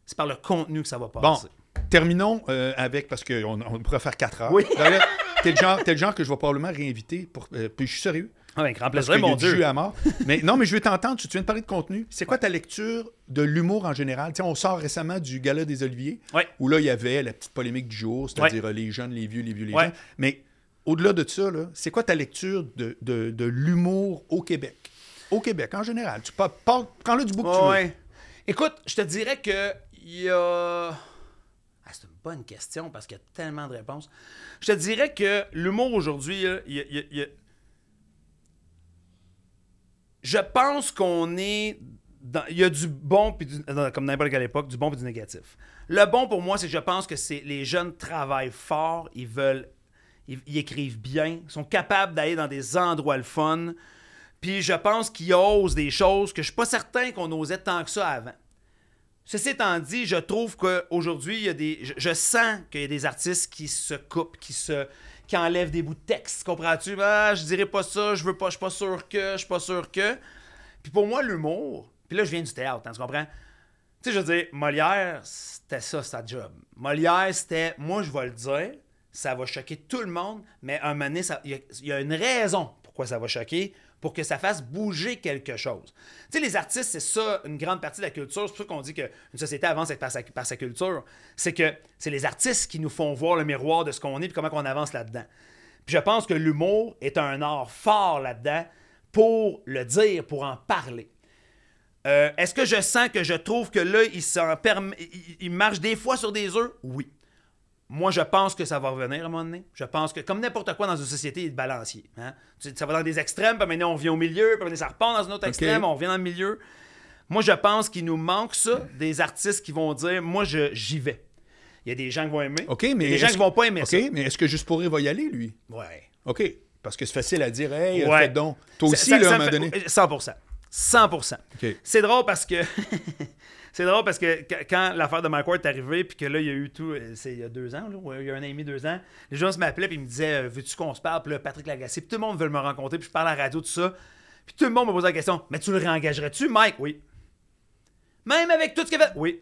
[SPEAKER 2] c'est par le contenu que ça va
[SPEAKER 1] Bon,
[SPEAKER 2] passer.
[SPEAKER 1] terminons euh, avec, parce qu'on on pourrait faire 4 heures.
[SPEAKER 2] Oui.
[SPEAKER 1] T'es le, genre, t'es le genre que je vais probablement réinviter, pour, euh, puis je suis sérieux.
[SPEAKER 2] Avec grand
[SPEAKER 1] Parce
[SPEAKER 2] plaisir,
[SPEAKER 1] qu'il y a
[SPEAKER 2] mon Dieu.
[SPEAKER 1] jus à mort. Mais non, mais je veux t'entendre. Tu, tu viens de parler de contenu. C'est quoi ta lecture de l'humour en général? On sort récemment du Gala des Oliviers,
[SPEAKER 2] Ouais.
[SPEAKER 1] où là, il y avait la petite polémique du jour, c'est-à-dire euh, les jeunes, les vieux, les vieux, les
[SPEAKER 2] Ouais.
[SPEAKER 1] jeunes. Mais au-delà de ça, là, c'est quoi ta lecture de, de- de l'humour au Québec? Au Québec, en général. Tu pa- parles- prends-le du bout que tu veux.
[SPEAKER 2] Ouais. Écoute, je te dirais que il y a. C'est une bonne question parce qu'il y a tellement de réponses. Je te dirais que l'humour aujourd'hui, je pense qu'on est. dans- Il y a du bon, puis du- comme n'importe quelle époque, du bon et du négatif. Le bon pour moi, c'est que je pense que les jeunes travaillent fort, ils veulent. Ils, écrivent bien, sont capables d'aller dans des endroits le fun. Puis je pense qu'ils osent des choses que je suis pas certain qu'on osait tant que ça avant. Ceci étant dit, je trouve qu'aujourd'hui, il y a des. Je, sens qu'il y a des artistes qui se coupent, qui se. qui enlèvent des bouts de texte. Comprends-tu? Ah, je dirais pas ça, je veux pas, je suis pas sûr que, je suis pas sûr que. Puis pour moi, l'humour. Puis là, je viens du théâtre, hein, tu comprends? Tu sais, je veux dire, Molière, c'était ça, sa job. Molière, c'était, moi, je vais le dire, ça va choquer tout le monde, mais un moment donné, il y a une raison pourquoi ça va choquer, pour que ça fasse bouger quelque chose. Tu sais, les artistes, c'est ça, une grande partie de la culture. C'est pour ça qu'on dit qu'une société avance par sa, culture. C'est que c'est les artistes qui nous font voir le miroir de ce qu'on est et comment on avance là-dedans. Puis je pense que l'humour est un art fort là-dedans pour le dire, pour en parler. Euh, Est-ce que je sens que je trouve que là, il marche des fois sur des œufs? Oui. Moi, je pense que ça va revenir à un moment donné. Je pense que, comme n'importe quoi dans une société, il y a de balancier. hein. Ça va dans des extrêmes, puis maintenant on vient au milieu, puis maintenant ça repart dans un autre extrême, on revient dans le milieu. Moi, je pense qu'il nous manque ça, des artistes qui vont dire Moi, je- j'y vais. Il y a des gens qui vont aimer.
[SPEAKER 1] OK,
[SPEAKER 2] il y a des gens qui vont pas aimer
[SPEAKER 1] OK,
[SPEAKER 2] ça.
[SPEAKER 1] mais est-ce que Juste pour rire va y aller, lui?
[SPEAKER 2] Ouais.
[SPEAKER 1] OK. Parce que c'est facile à dire, hey,
[SPEAKER 2] Ouais.
[SPEAKER 1] faites donc. Toi aussi,
[SPEAKER 2] Ça-
[SPEAKER 1] là,
[SPEAKER 2] ça
[SPEAKER 1] à un
[SPEAKER 2] me
[SPEAKER 1] moment donné.
[SPEAKER 2] 100%. 100%.
[SPEAKER 1] OK.
[SPEAKER 2] C'est drôle parce que. c'est drôle parce que qu- quand l'affaire de Mike Ward est arrivée, puis que là, il y a eu tout. euh, C'est il y a deux ans, il y a un an et demi, deux ans. Les gens se m'appelaient, puis ils me disaient euh, Veux-tu qu'on se parle? Puis là, Patrick Lagacé, puis tout le monde veut me rencontrer, puis je parle à la radio, tout ça. Puis tout le monde me pose la question Mais tu le réengagerais-tu, Mike Oui. Même avec tout ce qu'il fait Oui.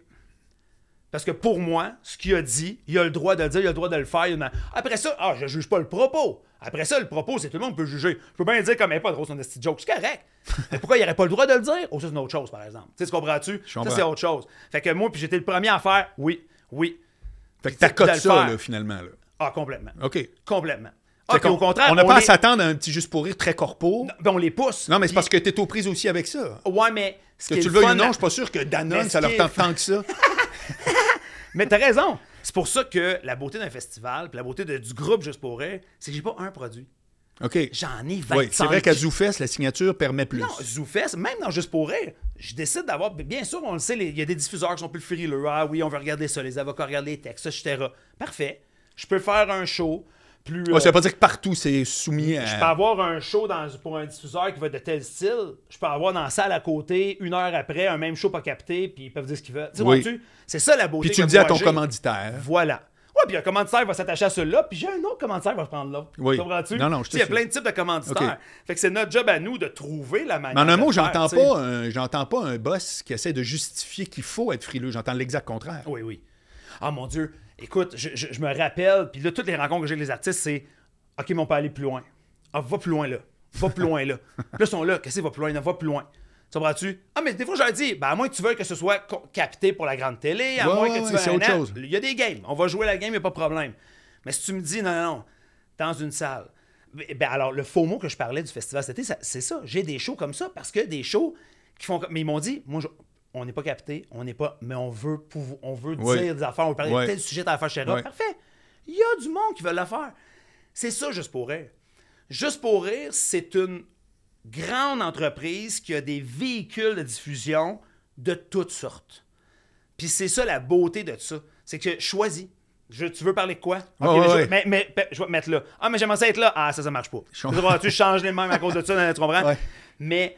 [SPEAKER 2] Parce que pour moi, ce qu'il a dit, il a le droit de le dire, il a le droit de le faire. a- Après ça, ah, je juge pas le propos. Après ça, le propos, c'est tout le monde peut juger. Je peux bien dire comme, elle pas drôle, c'est un de joke. C'est correct. Mais pourquoi il aurait pas le droit de le dire? Oh, ça, c'est une autre chose, par exemple. Tu sais, tu comprends-tu? Ça, c'est autre chose. Fait que moi, puis j'étais le premier à faire, oui, oui.
[SPEAKER 1] Fait que t'accotes ça, là, finalement. Là.
[SPEAKER 2] Ah, complètement.
[SPEAKER 1] OK.
[SPEAKER 2] Complètement. Ah,
[SPEAKER 1] qu'on-
[SPEAKER 2] au contraire,
[SPEAKER 1] on n'a pas à s'attendre à un petit juste pour rire très corpo.
[SPEAKER 2] Ben, on les pousse.
[SPEAKER 1] Non, mais c'est parce que t'es aux prises aussi avec ça.
[SPEAKER 2] Ouais, mais. Ce
[SPEAKER 1] Que tu le
[SPEAKER 2] le
[SPEAKER 1] veuilles ou non, je suis pas sûr que Danone, ça leur tente tant que ça.
[SPEAKER 2] Mais t'as raison. C'est pour ça que la beauté d'un festival, puis la beauté de- du groupe Juste pour rire, c'est que j'ai pas un produit.
[SPEAKER 1] OK.
[SPEAKER 2] J'en ai 25.
[SPEAKER 1] Oui, c'est vrai qu'à ZooFest, la signature permet plus.
[SPEAKER 2] Non, ZooFest, même dans Juste pour rire, je décide d'avoir. Bien sûr, on le sait, il y a des diffuseurs qui sont plus frileux. Ah oui, on veut regarder ça, les avocats regardent les textes, etc. Parfait. Je peux faire un show plus.
[SPEAKER 1] Ouais,
[SPEAKER 2] euh,
[SPEAKER 1] ça veut pas dire que partout, c'est soumis à...
[SPEAKER 2] je peux avoir un show dans, pour un diffuseur qui va être de tel style. Je peux avoir dans la salle à côté, une heure après, un même show pas capté, puis ils peuvent dire ce qu'ils veulent.
[SPEAKER 1] Oui.
[SPEAKER 2] C'est ça la beauté.
[SPEAKER 1] Puis tu le dis à ton commanditaire.
[SPEAKER 2] Voilà. Ouais, puis un commanditaire va s'attacher à celui-là, puis j'ai un autre commanditaire qui va prendre l'autre.
[SPEAKER 1] Oui.
[SPEAKER 2] Comprends-tu?
[SPEAKER 1] Non, non, je
[SPEAKER 2] Il y a plein de types de commanditaires. Fait que c'est notre job à nous de trouver la manière.
[SPEAKER 1] Mais en un mot, j'entends pas, un, j'entends pas un boss qui essaie de justifier qu'il faut être frileux. J'entends l'exact contraire.
[SPEAKER 2] Oui, oui. Ah mon Dieu. Écoute, je, je- je me rappelle, puis là, toutes les rencontres que j'ai avec les artistes, c'est OK, mais on peut aller plus loin. Ah, va plus loin là. Va plus loin là. Puis là, ils sont là. Qu'est-ce que va plus loin? là? Va plus loin. Tu comprends-tu? Ah, mais des fois, je leur dis, ben, à moins que tu veuilles que ce soit capté pour la grande télé, à
[SPEAKER 1] Ouais,
[SPEAKER 2] moins
[SPEAKER 1] ouais,
[SPEAKER 2] que tu veuilles
[SPEAKER 1] autre chose.
[SPEAKER 2] Il y a des games. On va jouer la game, il n'y a pas de problème. Mais si tu me dis, non, non, non, dans une salle. Ben, alors, le faux mot que je parlais du festival cet été, c'est ça. J'ai des shows comme ça parce que des shows qui font. comme- Mais ils m'ont dit, moi, je- on n'est pas capté, on n'est pas. Mais on veut, pouvoir- on veut
[SPEAKER 1] Oui.
[SPEAKER 2] dire des affaires, on veut parler de tel sujet, telle affaire, etc.
[SPEAKER 1] Ouais.
[SPEAKER 2] Parfait. Il y a du monde qui veut le faire. C'est ça, juste pour rire. Juste pour rire, c'est une grande entreprise qui a des véhicules de diffusion de toutes sortes. Puis c'est ça la beauté de ça. C'est que choisis. Je, tu veux parler de quoi? Ok,
[SPEAKER 1] Ouais,
[SPEAKER 2] mais, je, mais, mais- mais je vais te mettre là. Ah, mais j'aimerais ça être là. Ah, ça, ça marche pas. Tu changes les mêmes à cause de ça, tu comprends?
[SPEAKER 1] Ouais.
[SPEAKER 2] Mais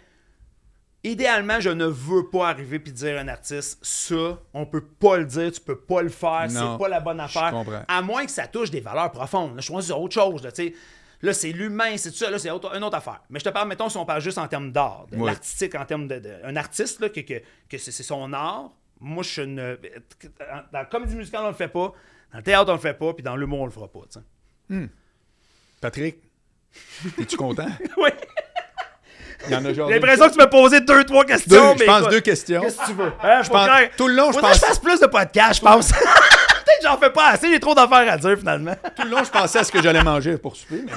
[SPEAKER 2] idéalement, je ne veux pas arriver puis dire à un artiste, ça, on peut pas le dire, tu peux pas le faire, c'est pas la bonne affaire.
[SPEAKER 1] comprends.
[SPEAKER 2] À moins que ça touche des valeurs profondes. Là, je choisis autre chose. Là, tu sais. là c'est l'humain, c'est tout ça, là, c'est autre- une autre affaire. Mais je te parle, mettons, si on parle juste en termes d'art, de
[SPEAKER 1] Ouais.
[SPEAKER 2] l'artistique, en termes de, de- Un artiste, là, que, que, que c'est son art, moi, je ne. Dans la comédie musicale, on le fait pas. Dans le théâtre, on le fait pas. Puis dans l'humour, on le fera pas. sais.
[SPEAKER 1] Patrick, es-tu content?
[SPEAKER 2] oui.
[SPEAKER 1] Il y en a genre.
[SPEAKER 2] J'ai l'impression que tu m'as posé deux, trois
[SPEAKER 1] deux,
[SPEAKER 2] questions.
[SPEAKER 1] je pense deux questions.
[SPEAKER 2] Qu'est-ce que tu veux? Hein,
[SPEAKER 1] Je pense- tout le long, je pense-
[SPEAKER 2] que je fasse plus de podcasts, je pense. Peut-être que j'en fais pas assez, j'ai trop d'affaires à dire finalement.
[SPEAKER 1] Tout le long, je pensais à ce que j'allais manger pour souper. mais-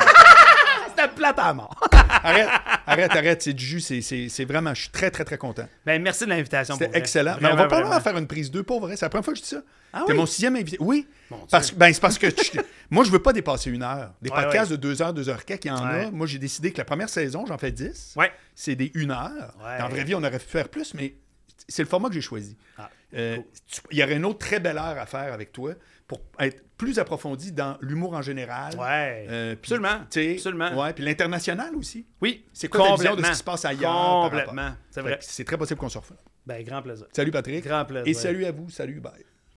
[SPEAKER 2] C'était plate à mort.
[SPEAKER 1] Arrête, arrête, arrête. C'est du jus. c'est- vraiment. Je suis très, très, très content.
[SPEAKER 2] Ben, merci de l'invitation.
[SPEAKER 1] C'était excellent. Mais on va probablement
[SPEAKER 2] vraiment.
[SPEAKER 1] faire une prise 2 pour vrai. C'est la première fois que je dis ça.
[SPEAKER 2] Ah
[SPEAKER 1] T'es
[SPEAKER 2] oui?
[SPEAKER 1] mon sixième invité. Oui.
[SPEAKER 2] Mon.
[SPEAKER 1] Parce, ben, c'est parce que tu- moi, je veux pas dépasser une heure. Des
[SPEAKER 2] Ouais,
[SPEAKER 1] podcasts de deux heures, deux heures quelques, il y en
[SPEAKER 2] Ouais.
[SPEAKER 1] a. Moi, j'ai décidé que la première saison, j'en fais 10.
[SPEAKER 2] Ouais.
[SPEAKER 1] C'est des une heure.
[SPEAKER 2] Ouais.
[SPEAKER 1] Dans la vraie vie, on aurait pu faire plus, mais c'est le format que j'ai choisi.
[SPEAKER 2] Ah,
[SPEAKER 1] Euh,
[SPEAKER 2] cool.
[SPEAKER 1] tu- Il y aurait une autre très belle heure à faire avec toi pour être plus approfondi dans l'humour en général.
[SPEAKER 2] Ouais.
[SPEAKER 1] Euh, puis,
[SPEAKER 2] Absolument. Absolument.
[SPEAKER 1] Ouais, puis l'international aussi.
[SPEAKER 2] Oui.
[SPEAKER 1] C'est quoi vision de ce qui se passe ailleurs?
[SPEAKER 2] Complètement. C'est vrai.
[SPEAKER 1] C'est très possible qu'on se refasse.
[SPEAKER 2] Ben, grand plaisir.
[SPEAKER 1] Salut Patrick.
[SPEAKER 2] Grand plaisir.
[SPEAKER 1] Et salut à vous. Salut, bye.